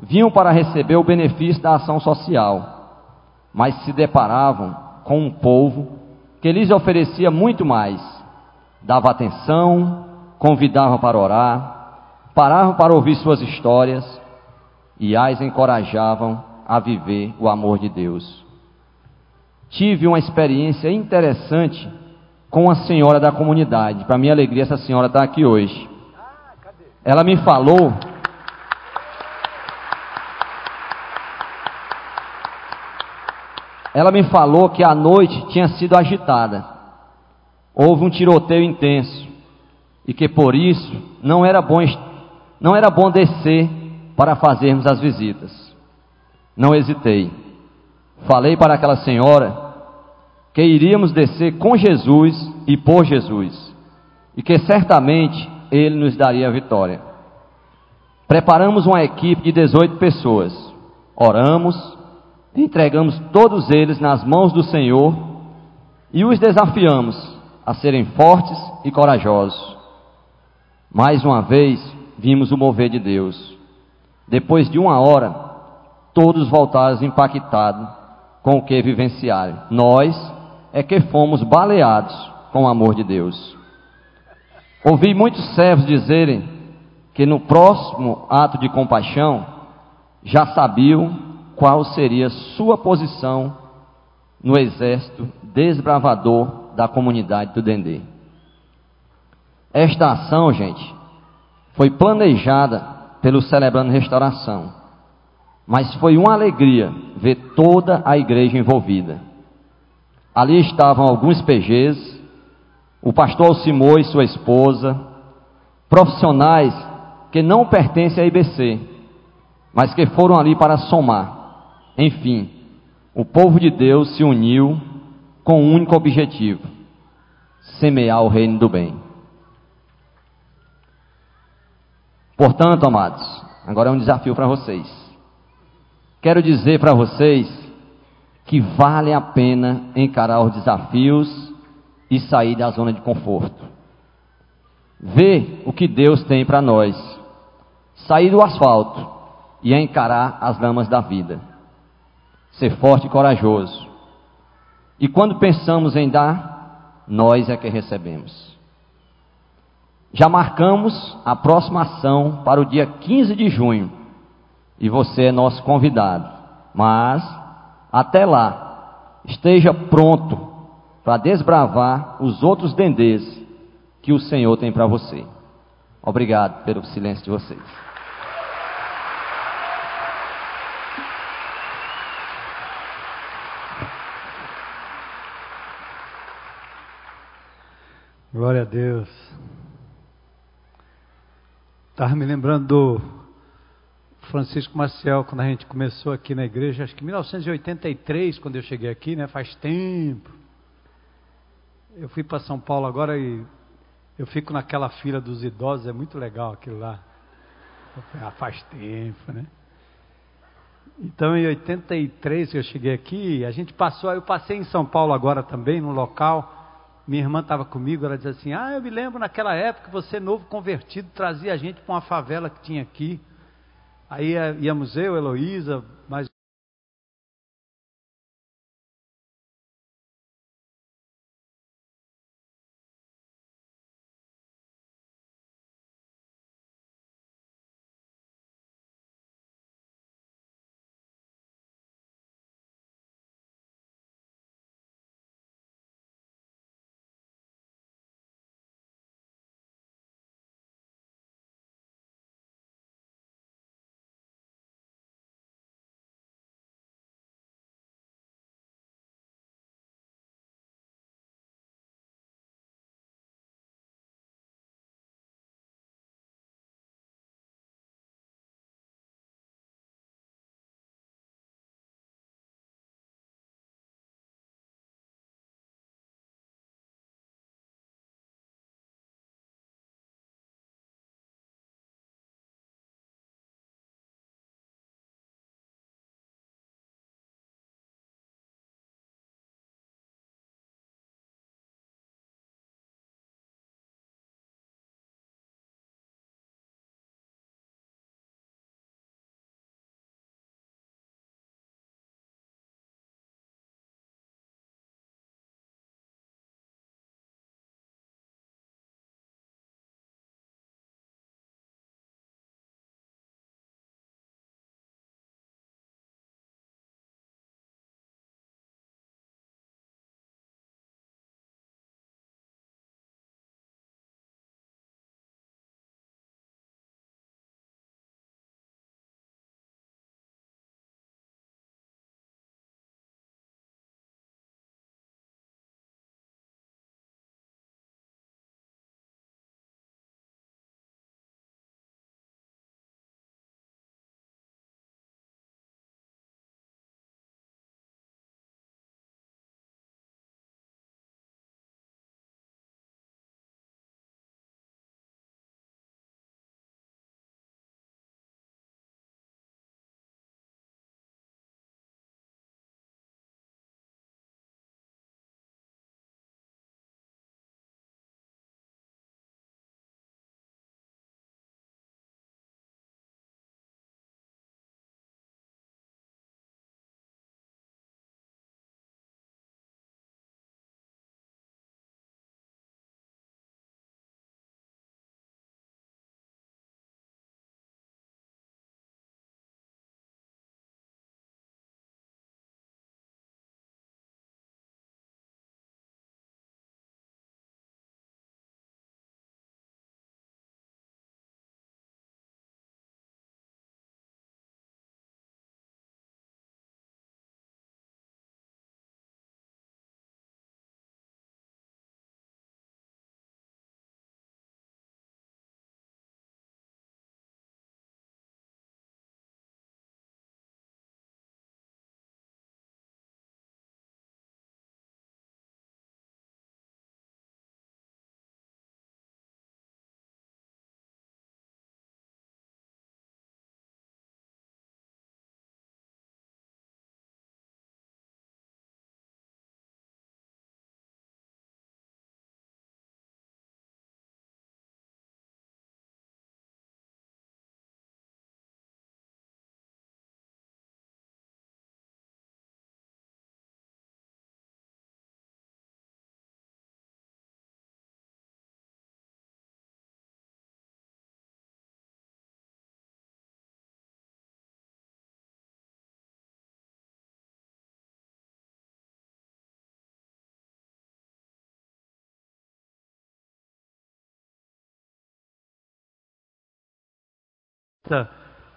vinham para receber o benefício da ação social, mas se deparavam com um povo que lhes oferecia muito mais dava atenção, convidava para orar, paravam para ouvir suas histórias e as encorajavam a viver o amor de Deus. Tive uma experiência interessante com a senhora da comunidade. Para minha alegria, essa senhora está aqui hoje. Ela me falou ela me falou que a noite tinha sido agitada. Houve um tiroteio intenso e que por isso não era bom, não era bom descer para fazermos as visitas. Não hesitei. Falei para aquela senhora que iríamos descer com Jesus e por Jesus, e que certamente Ele nos daria a vitória. Preparamos uma equipe de 18 pessoas, oramos, entregamos todos eles nas mãos do Senhor e os desafiamos a serem fortes e corajosos. Mais uma vez, vimos o mover de Deus. Depois de uma hora, todos voltaram impactados com o que vivenciaram. Nós é que fomos baleados com o amor de Deus. Ouvi muitos servos dizerem que no próximo ato de compaixão já sabiam qual seria sua posição no exército desbravador da comunidade do Dendê. Esta ação, gente, foi planejada pelo Celebrando Restauração, mas foi uma alegria ver toda a igreja envolvida. Ali estavam alguns PGs, o pastor Alcimor e sua esposa, profissionais que não pertencem à IBC, mas que foram ali para somar. Enfim, o povo de Deus se uniu com um único objetivo: semear o reino do bem. Portanto, amados, agora é um desafio para vocês. Quero dizer para vocês que vale a pena encarar os desafios e sair da zona de conforto. Ver o que Deus tem para nós. Sair do asfalto e encarar as lamas da vida. Ser forte e corajoso. E quando pensamos em dar, nós é que recebemos. Já marcamos a próxima ação para o dia 15 de junho. E você é nosso convidado. Mas até lá, esteja pronto para desbravar os outros dendês que o Senhor tem para você. Obrigado pelo silêncio de vocês. Glória a Deus. Estava me lembrando do Francisco Maciel, quando a gente começou aqui na igreja, acho que em 1983, quando eu cheguei aqui, né? Faz tempo. Eu fui para São Paulo agora e eu fico naquela fila dos idosos, é muito legal aquilo lá. Ah, faz tempo, né? Então, em 83 que eu cheguei aqui, a gente passou, eu passei em São Paulo agora também, num local. Minha irmã estava comigo, ela disse assim: Ah, eu me lembro naquela época, você novo convertido, trazia a gente para uma favela que tinha aqui. Aí íamos eu, Heloísa, mais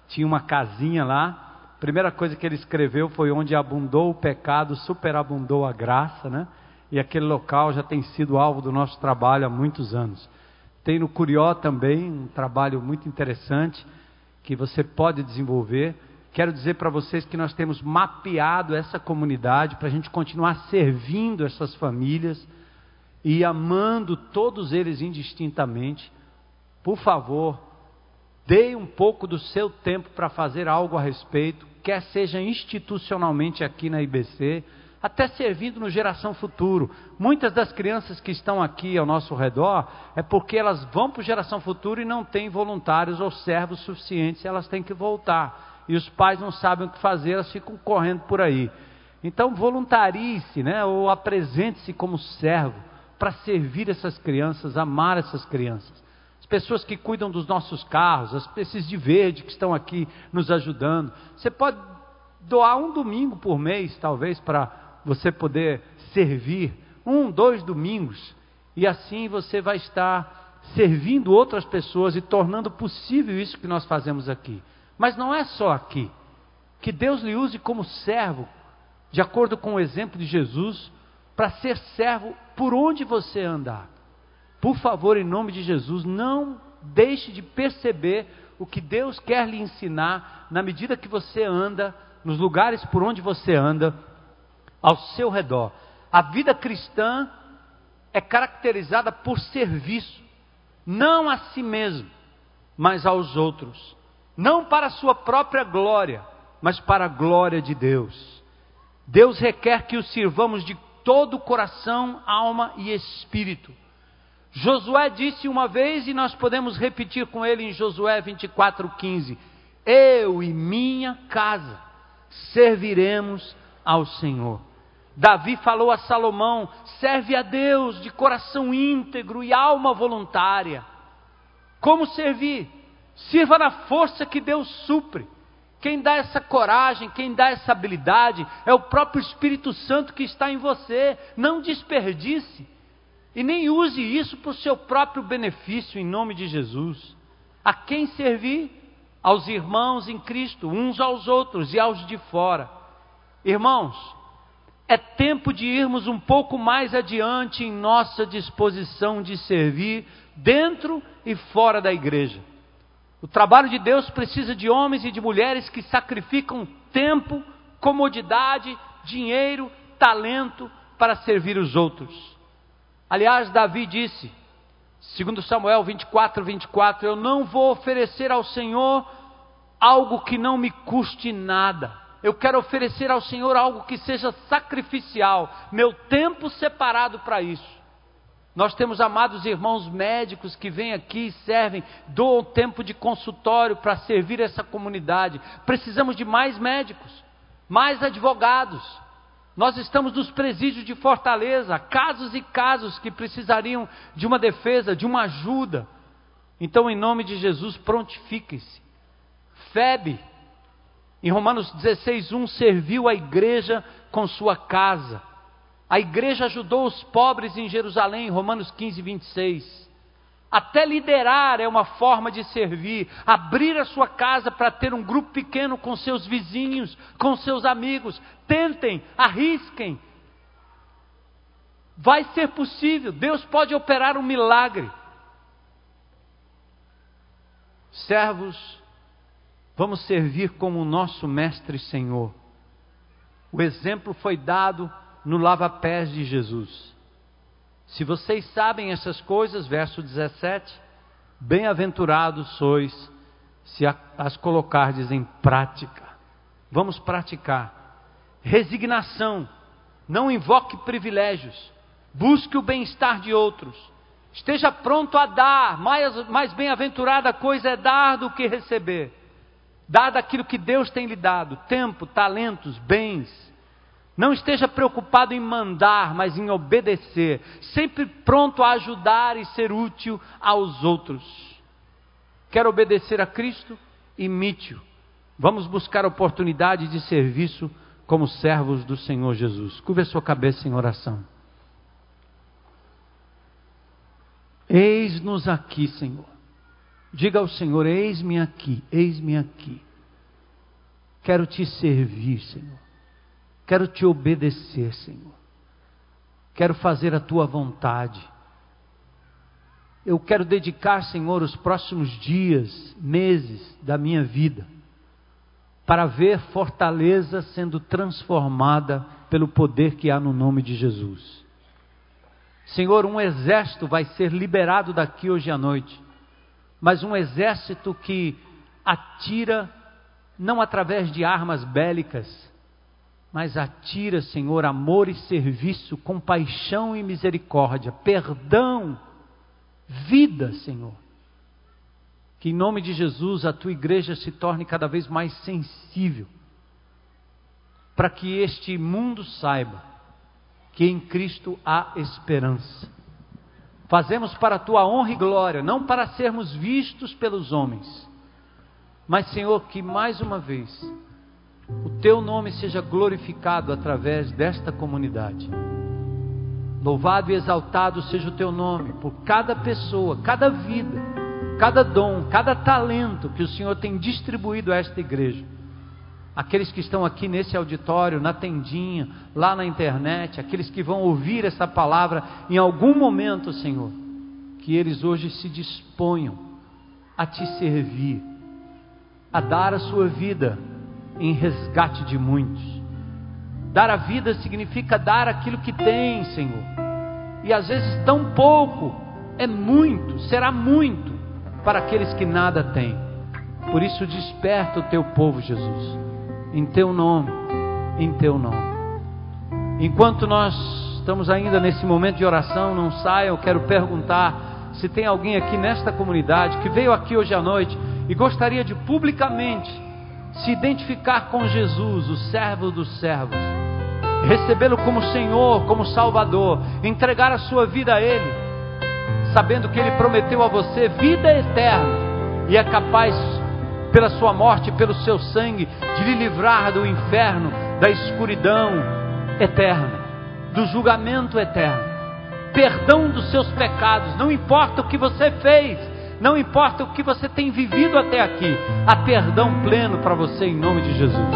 tinha uma casinha lá. Primeira coisa que ele escreveu foi onde abundou o pecado, superabundou a graça, né? E aquele local já tem sido alvo do nosso trabalho há muitos anos. Tem no Curió também um trabalho muito interessante que você pode desenvolver. Quero dizer para vocês que nós temos mapeado essa comunidade para a gente continuar servindo essas famílias e amando todos eles indistintamente. Por favor, dê um pouco do seu tempo para fazer algo a respeito, quer seja institucionalmente aqui na IBC, até servindo no Geração Futuro. Muitas das crianças que estão aqui ao nosso redor é porque elas vão para o Geração Futuro e não têm voluntários ou servos suficientes, elas têm que voltar. E os pais não sabem o que fazer, elas ficam correndo por aí. Então voluntarie-se, né, ou apresente-se como servo para servir essas crianças, amar essas crianças. As pessoas que cuidam dos nossos carros, as esses de verde que estão aqui nos ajudando. Você pode doar um domingo por mês, talvez, para você poder servir um, dois domingos, e assim você vai estar servindo outras pessoas e tornando possível isso que nós fazemos aqui. Mas não é só aqui. Que Deus lhe use como servo, de acordo com o exemplo de Jesus, para ser servo por onde você andar. Por favor, em nome de Jesus, não deixe de perceber o que Deus quer lhe ensinar na medida que você anda, nos lugares por onde você anda, ao seu redor. A vida cristã é caracterizada por serviço, não a si mesmo, mas aos outros. Não para a sua própria glória, mas para a glória de Deus. Deus requer que o sirvamos de todo o coração, alma e espírito. Josué disse uma vez, e nós podemos repetir com ele em Josué 24,15: Eu e minha casa serviremos ao Senhor. Davi falou a Salomão: serve a Deus de coração íntegro e alma voluntária. Como servir? Sirva na força que Deus supre. Quem dá essa coragem, quem dá essa habilidade, é o próprio Espírito Santo que está em você. Não desperdice. E nem use isso para o seu próprio benefício, em nome de Jesus. A quem servir? Aos irmãos em Cristo, uns aos outros e aos de fora. Irmãos, é tempo de irmos um pouco mais adiante em nossa disposição de servir dentro e fora da igreja. O trabalho de Deus precisa de homens e de mulheres que sacrificam tempo, comodidade, dinheiro, talento para servir os outros. Aliás, Davi disse, segundo Samuel 24, 24, eu não vou oferecer ao Senhor algo que não me custe nada eu quero oferecer ao Senhor algo que seja sacrificial, meu tempo separado para isso. Nós temos amados irmãos médicos que vêm aqui e servem, doam tempo de consultório para servir essa comunidade. Precisamos de mais médicos, mais advogados. Nós estamos nos presídios de Fortaleza, casos e casos que precisariam de uma defesa, de uma ajuda. Então, em nome de Jesus, prontifiquem-se. Febe, em Romanos 16:1 serviu a igreja com sua casa. A igreja ajudou os pobres em Jerusalém, Romanos 15, 26. Até liderar é uma forma de servir, abrir a sua casa para ter um grupo pequeno com seus vizinhos, com seus amigos. Tentem, arrisquem. Vai ser possível, Deus pode operar um milagre. Servos Vamos servir como o nosso Mestre Senhor. O exemplo foi dado no lava-pés de Jesus. Se vocês sabem essas coisas, verso 17, bem-aventurados sois se as colocardes em prática. Vamos praticar. Resignação. Não invoque privilégios. Busque o bem-estar de outros. Esteja pronto a dar. Mais, mais bem-aventurada coisa é dar do que receber. Dado aquilo que Deus tem lhe dado, tempo, talentos, bens. Não esteja preocupado em mandar, mas em obedecer, sempre pronto a ajudar e ser útil aos outros. Quer obedecer a Cristo? Imite-o. Vamos buscar oportunidade de serviço como servos do Senhor Jesus. Curva sua cabeça em oração. Eis-nos aqui, Senhor. Diga ao Senhor: Eis-me aqui, eis-me aqui. Quero te servir, Senhor. Quero te obedecer, Senhor. Quero fazer a tua vontade. Eu quero dedicar, Senhor, os próximos dias, meses da minha vida para ver fortaleza sendo transformada pelo poder que há no nome de Jesus. Senhor, um exército vai ser liberado daqui hoje à noite, mas um exército que atira não através de armas bélicas, mas atira, Senhor, amor e serviço, compaixão e misericórdia, perdão, vida, Senhor. Que em nome de Jesus a tua igreja se torne cada vez mais sensível, para que este mundo saiba que em Cristo há esperança. Fazemos para a tua honra e glória, não para sermos vistos pelos homens, mas, Senhor, que mais uma vez o teu nome seja glorificado através desta comunidade. Louvado e exaltado seja o teu nome por cada pessoa, cada vida, cada dom, cada talento que o Senhor tem distribuído a esta igreja. Aqueles que estão aqui nesse auditório, na tendinha, lá na internet, aqueles que vão ouvir essa palavra em algum momento, Senhor, que eles hoje se disponham a te servir, a dar a sua vida em resgate de muitos. Dar a vida significa dar aquilo que tem, Senhor. E às vezes tão pouco é muito, será muito para aqueles que nada têm. Por isso desperta o teu povo, Jesus, em teu nome, em teu nome. Enquanto nós estamos ainda nesse momento de oração, não saiam, eu quero perguntar se tem alguém aqui nesta comunidade que veio aqui hoje à noite e gostaria de publicamente se identificar com Jesus, o servo dos servos, recebê-lo como Senhor, como Salvador, entregar a sua vida a Ele, sabendo que Ele prometeu a você vida eterna. E é capaz, pela sua morte, pelo seu sangue, de lhe livrar do inferno, da escuridão eterna, do julgamento eterno, perdão dos seus pecados, não importa o que você fez não importa o que você tem vivido até aqui, há perdão pleno para você em nome de Jesus.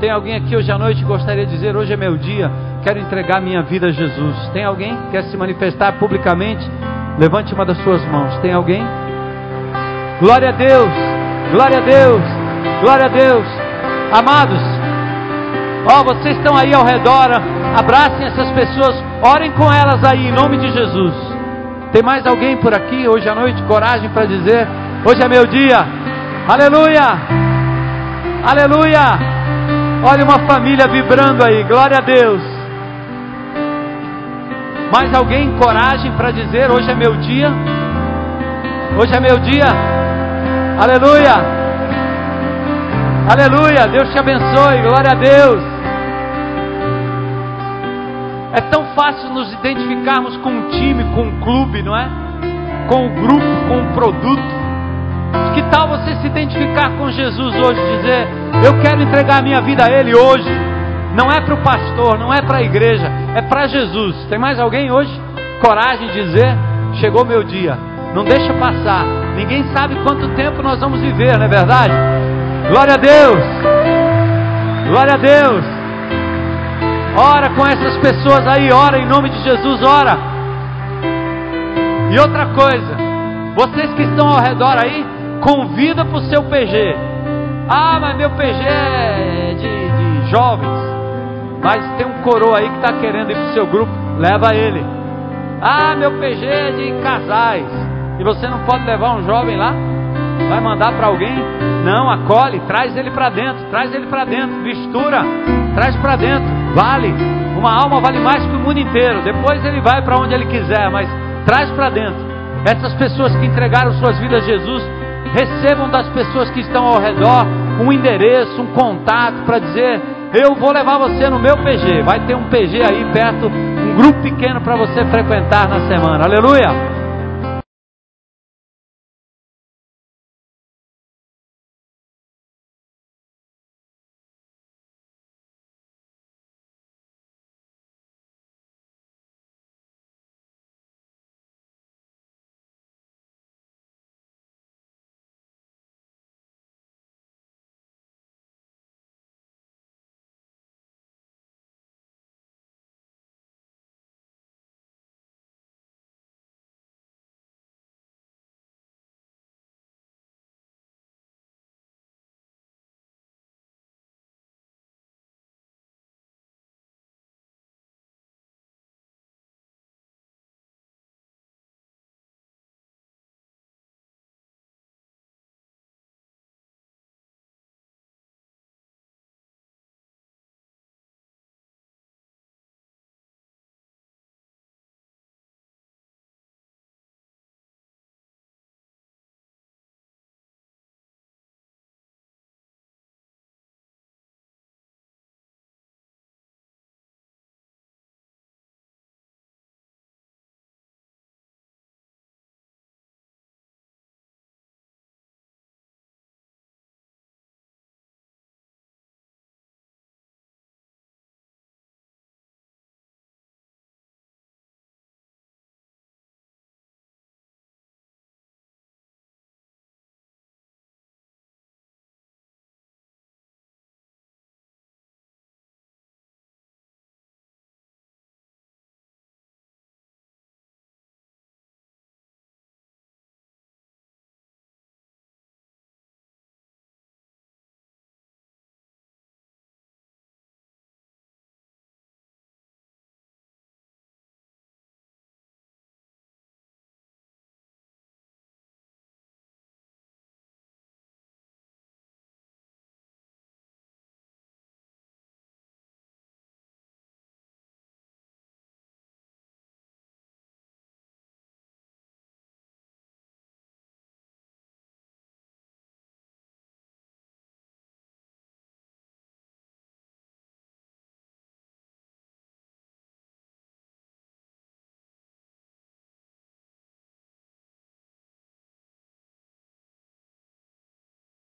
Tem alguém aqui hoje à noite que gostaria de dizer: Hoje é meu dia, quero entregar minha vida a Jesus? Tem alguém que quer se manifestar publicamente? Levante uma das suas mãos. Tem alguém? Glória a Deus, glória a Deus, glória a Deus. Amados, ó, vocês estão aí ao redor, abracem essas pessoas, orem com elas aí em nome de Jesus. Tem mais alguém por aqui hoje à noite? Coragem para dizer: Hoje é meu dia. Aleluia! Aleluia! Olha uma família vibrando aí. Glória a Deus. Mais alguém? Coragem para dizer: Hoje é meu dia. Hoje é meu dia. Aleluia! Aleluia! Deus te abençoe. Glória a Deus. É tão fácil nos identificarmos com um time, com um clube, não é? Com o um grupo, com um produto. Que tal você se identificar com Jesus hoje e dizer: Eu quero entregar minha vida a Ele hoje. Não é para o pastor, não é para a igreja, é para Jesus. Tem mais alguém hoje? Coragem de dizer: Chegou meu dia. Não deixa passar. Ninguém sabe quanto tempo nós vamos viver, não é verdade? Glória a Deus! Glória a Deus! Ora com essas pessoas aí, ora em nome de Jesus, ora. E outra coisa, vocês que estão ao redor aí, convida para o seu PG. Ah, mas meu PG é de, de jovens. Mas tem um coroa aí que está querendo ir para o seu grupo, leva ele. Ah, meu PG é de casais. E você não pode levar um jovem lá? Vai mandar para alguém? Não, acolhe, traz ele para dentro, traz ele para dentro, mistura, traz para dentro. Vale, uma alma vale mais que o mundo inteiro. Depois ele vai para onde ele quiser, mas traz para dentro. Essas pessoas que entregaram suas vidas a Jesus, recebam das pessoas que estão ao redor um endereço, um contato para dizer: Eu vou levar você no meu PG. Vai ter um PG aí perto, um grupo pequeno para você frequentar na semana. Aleluia!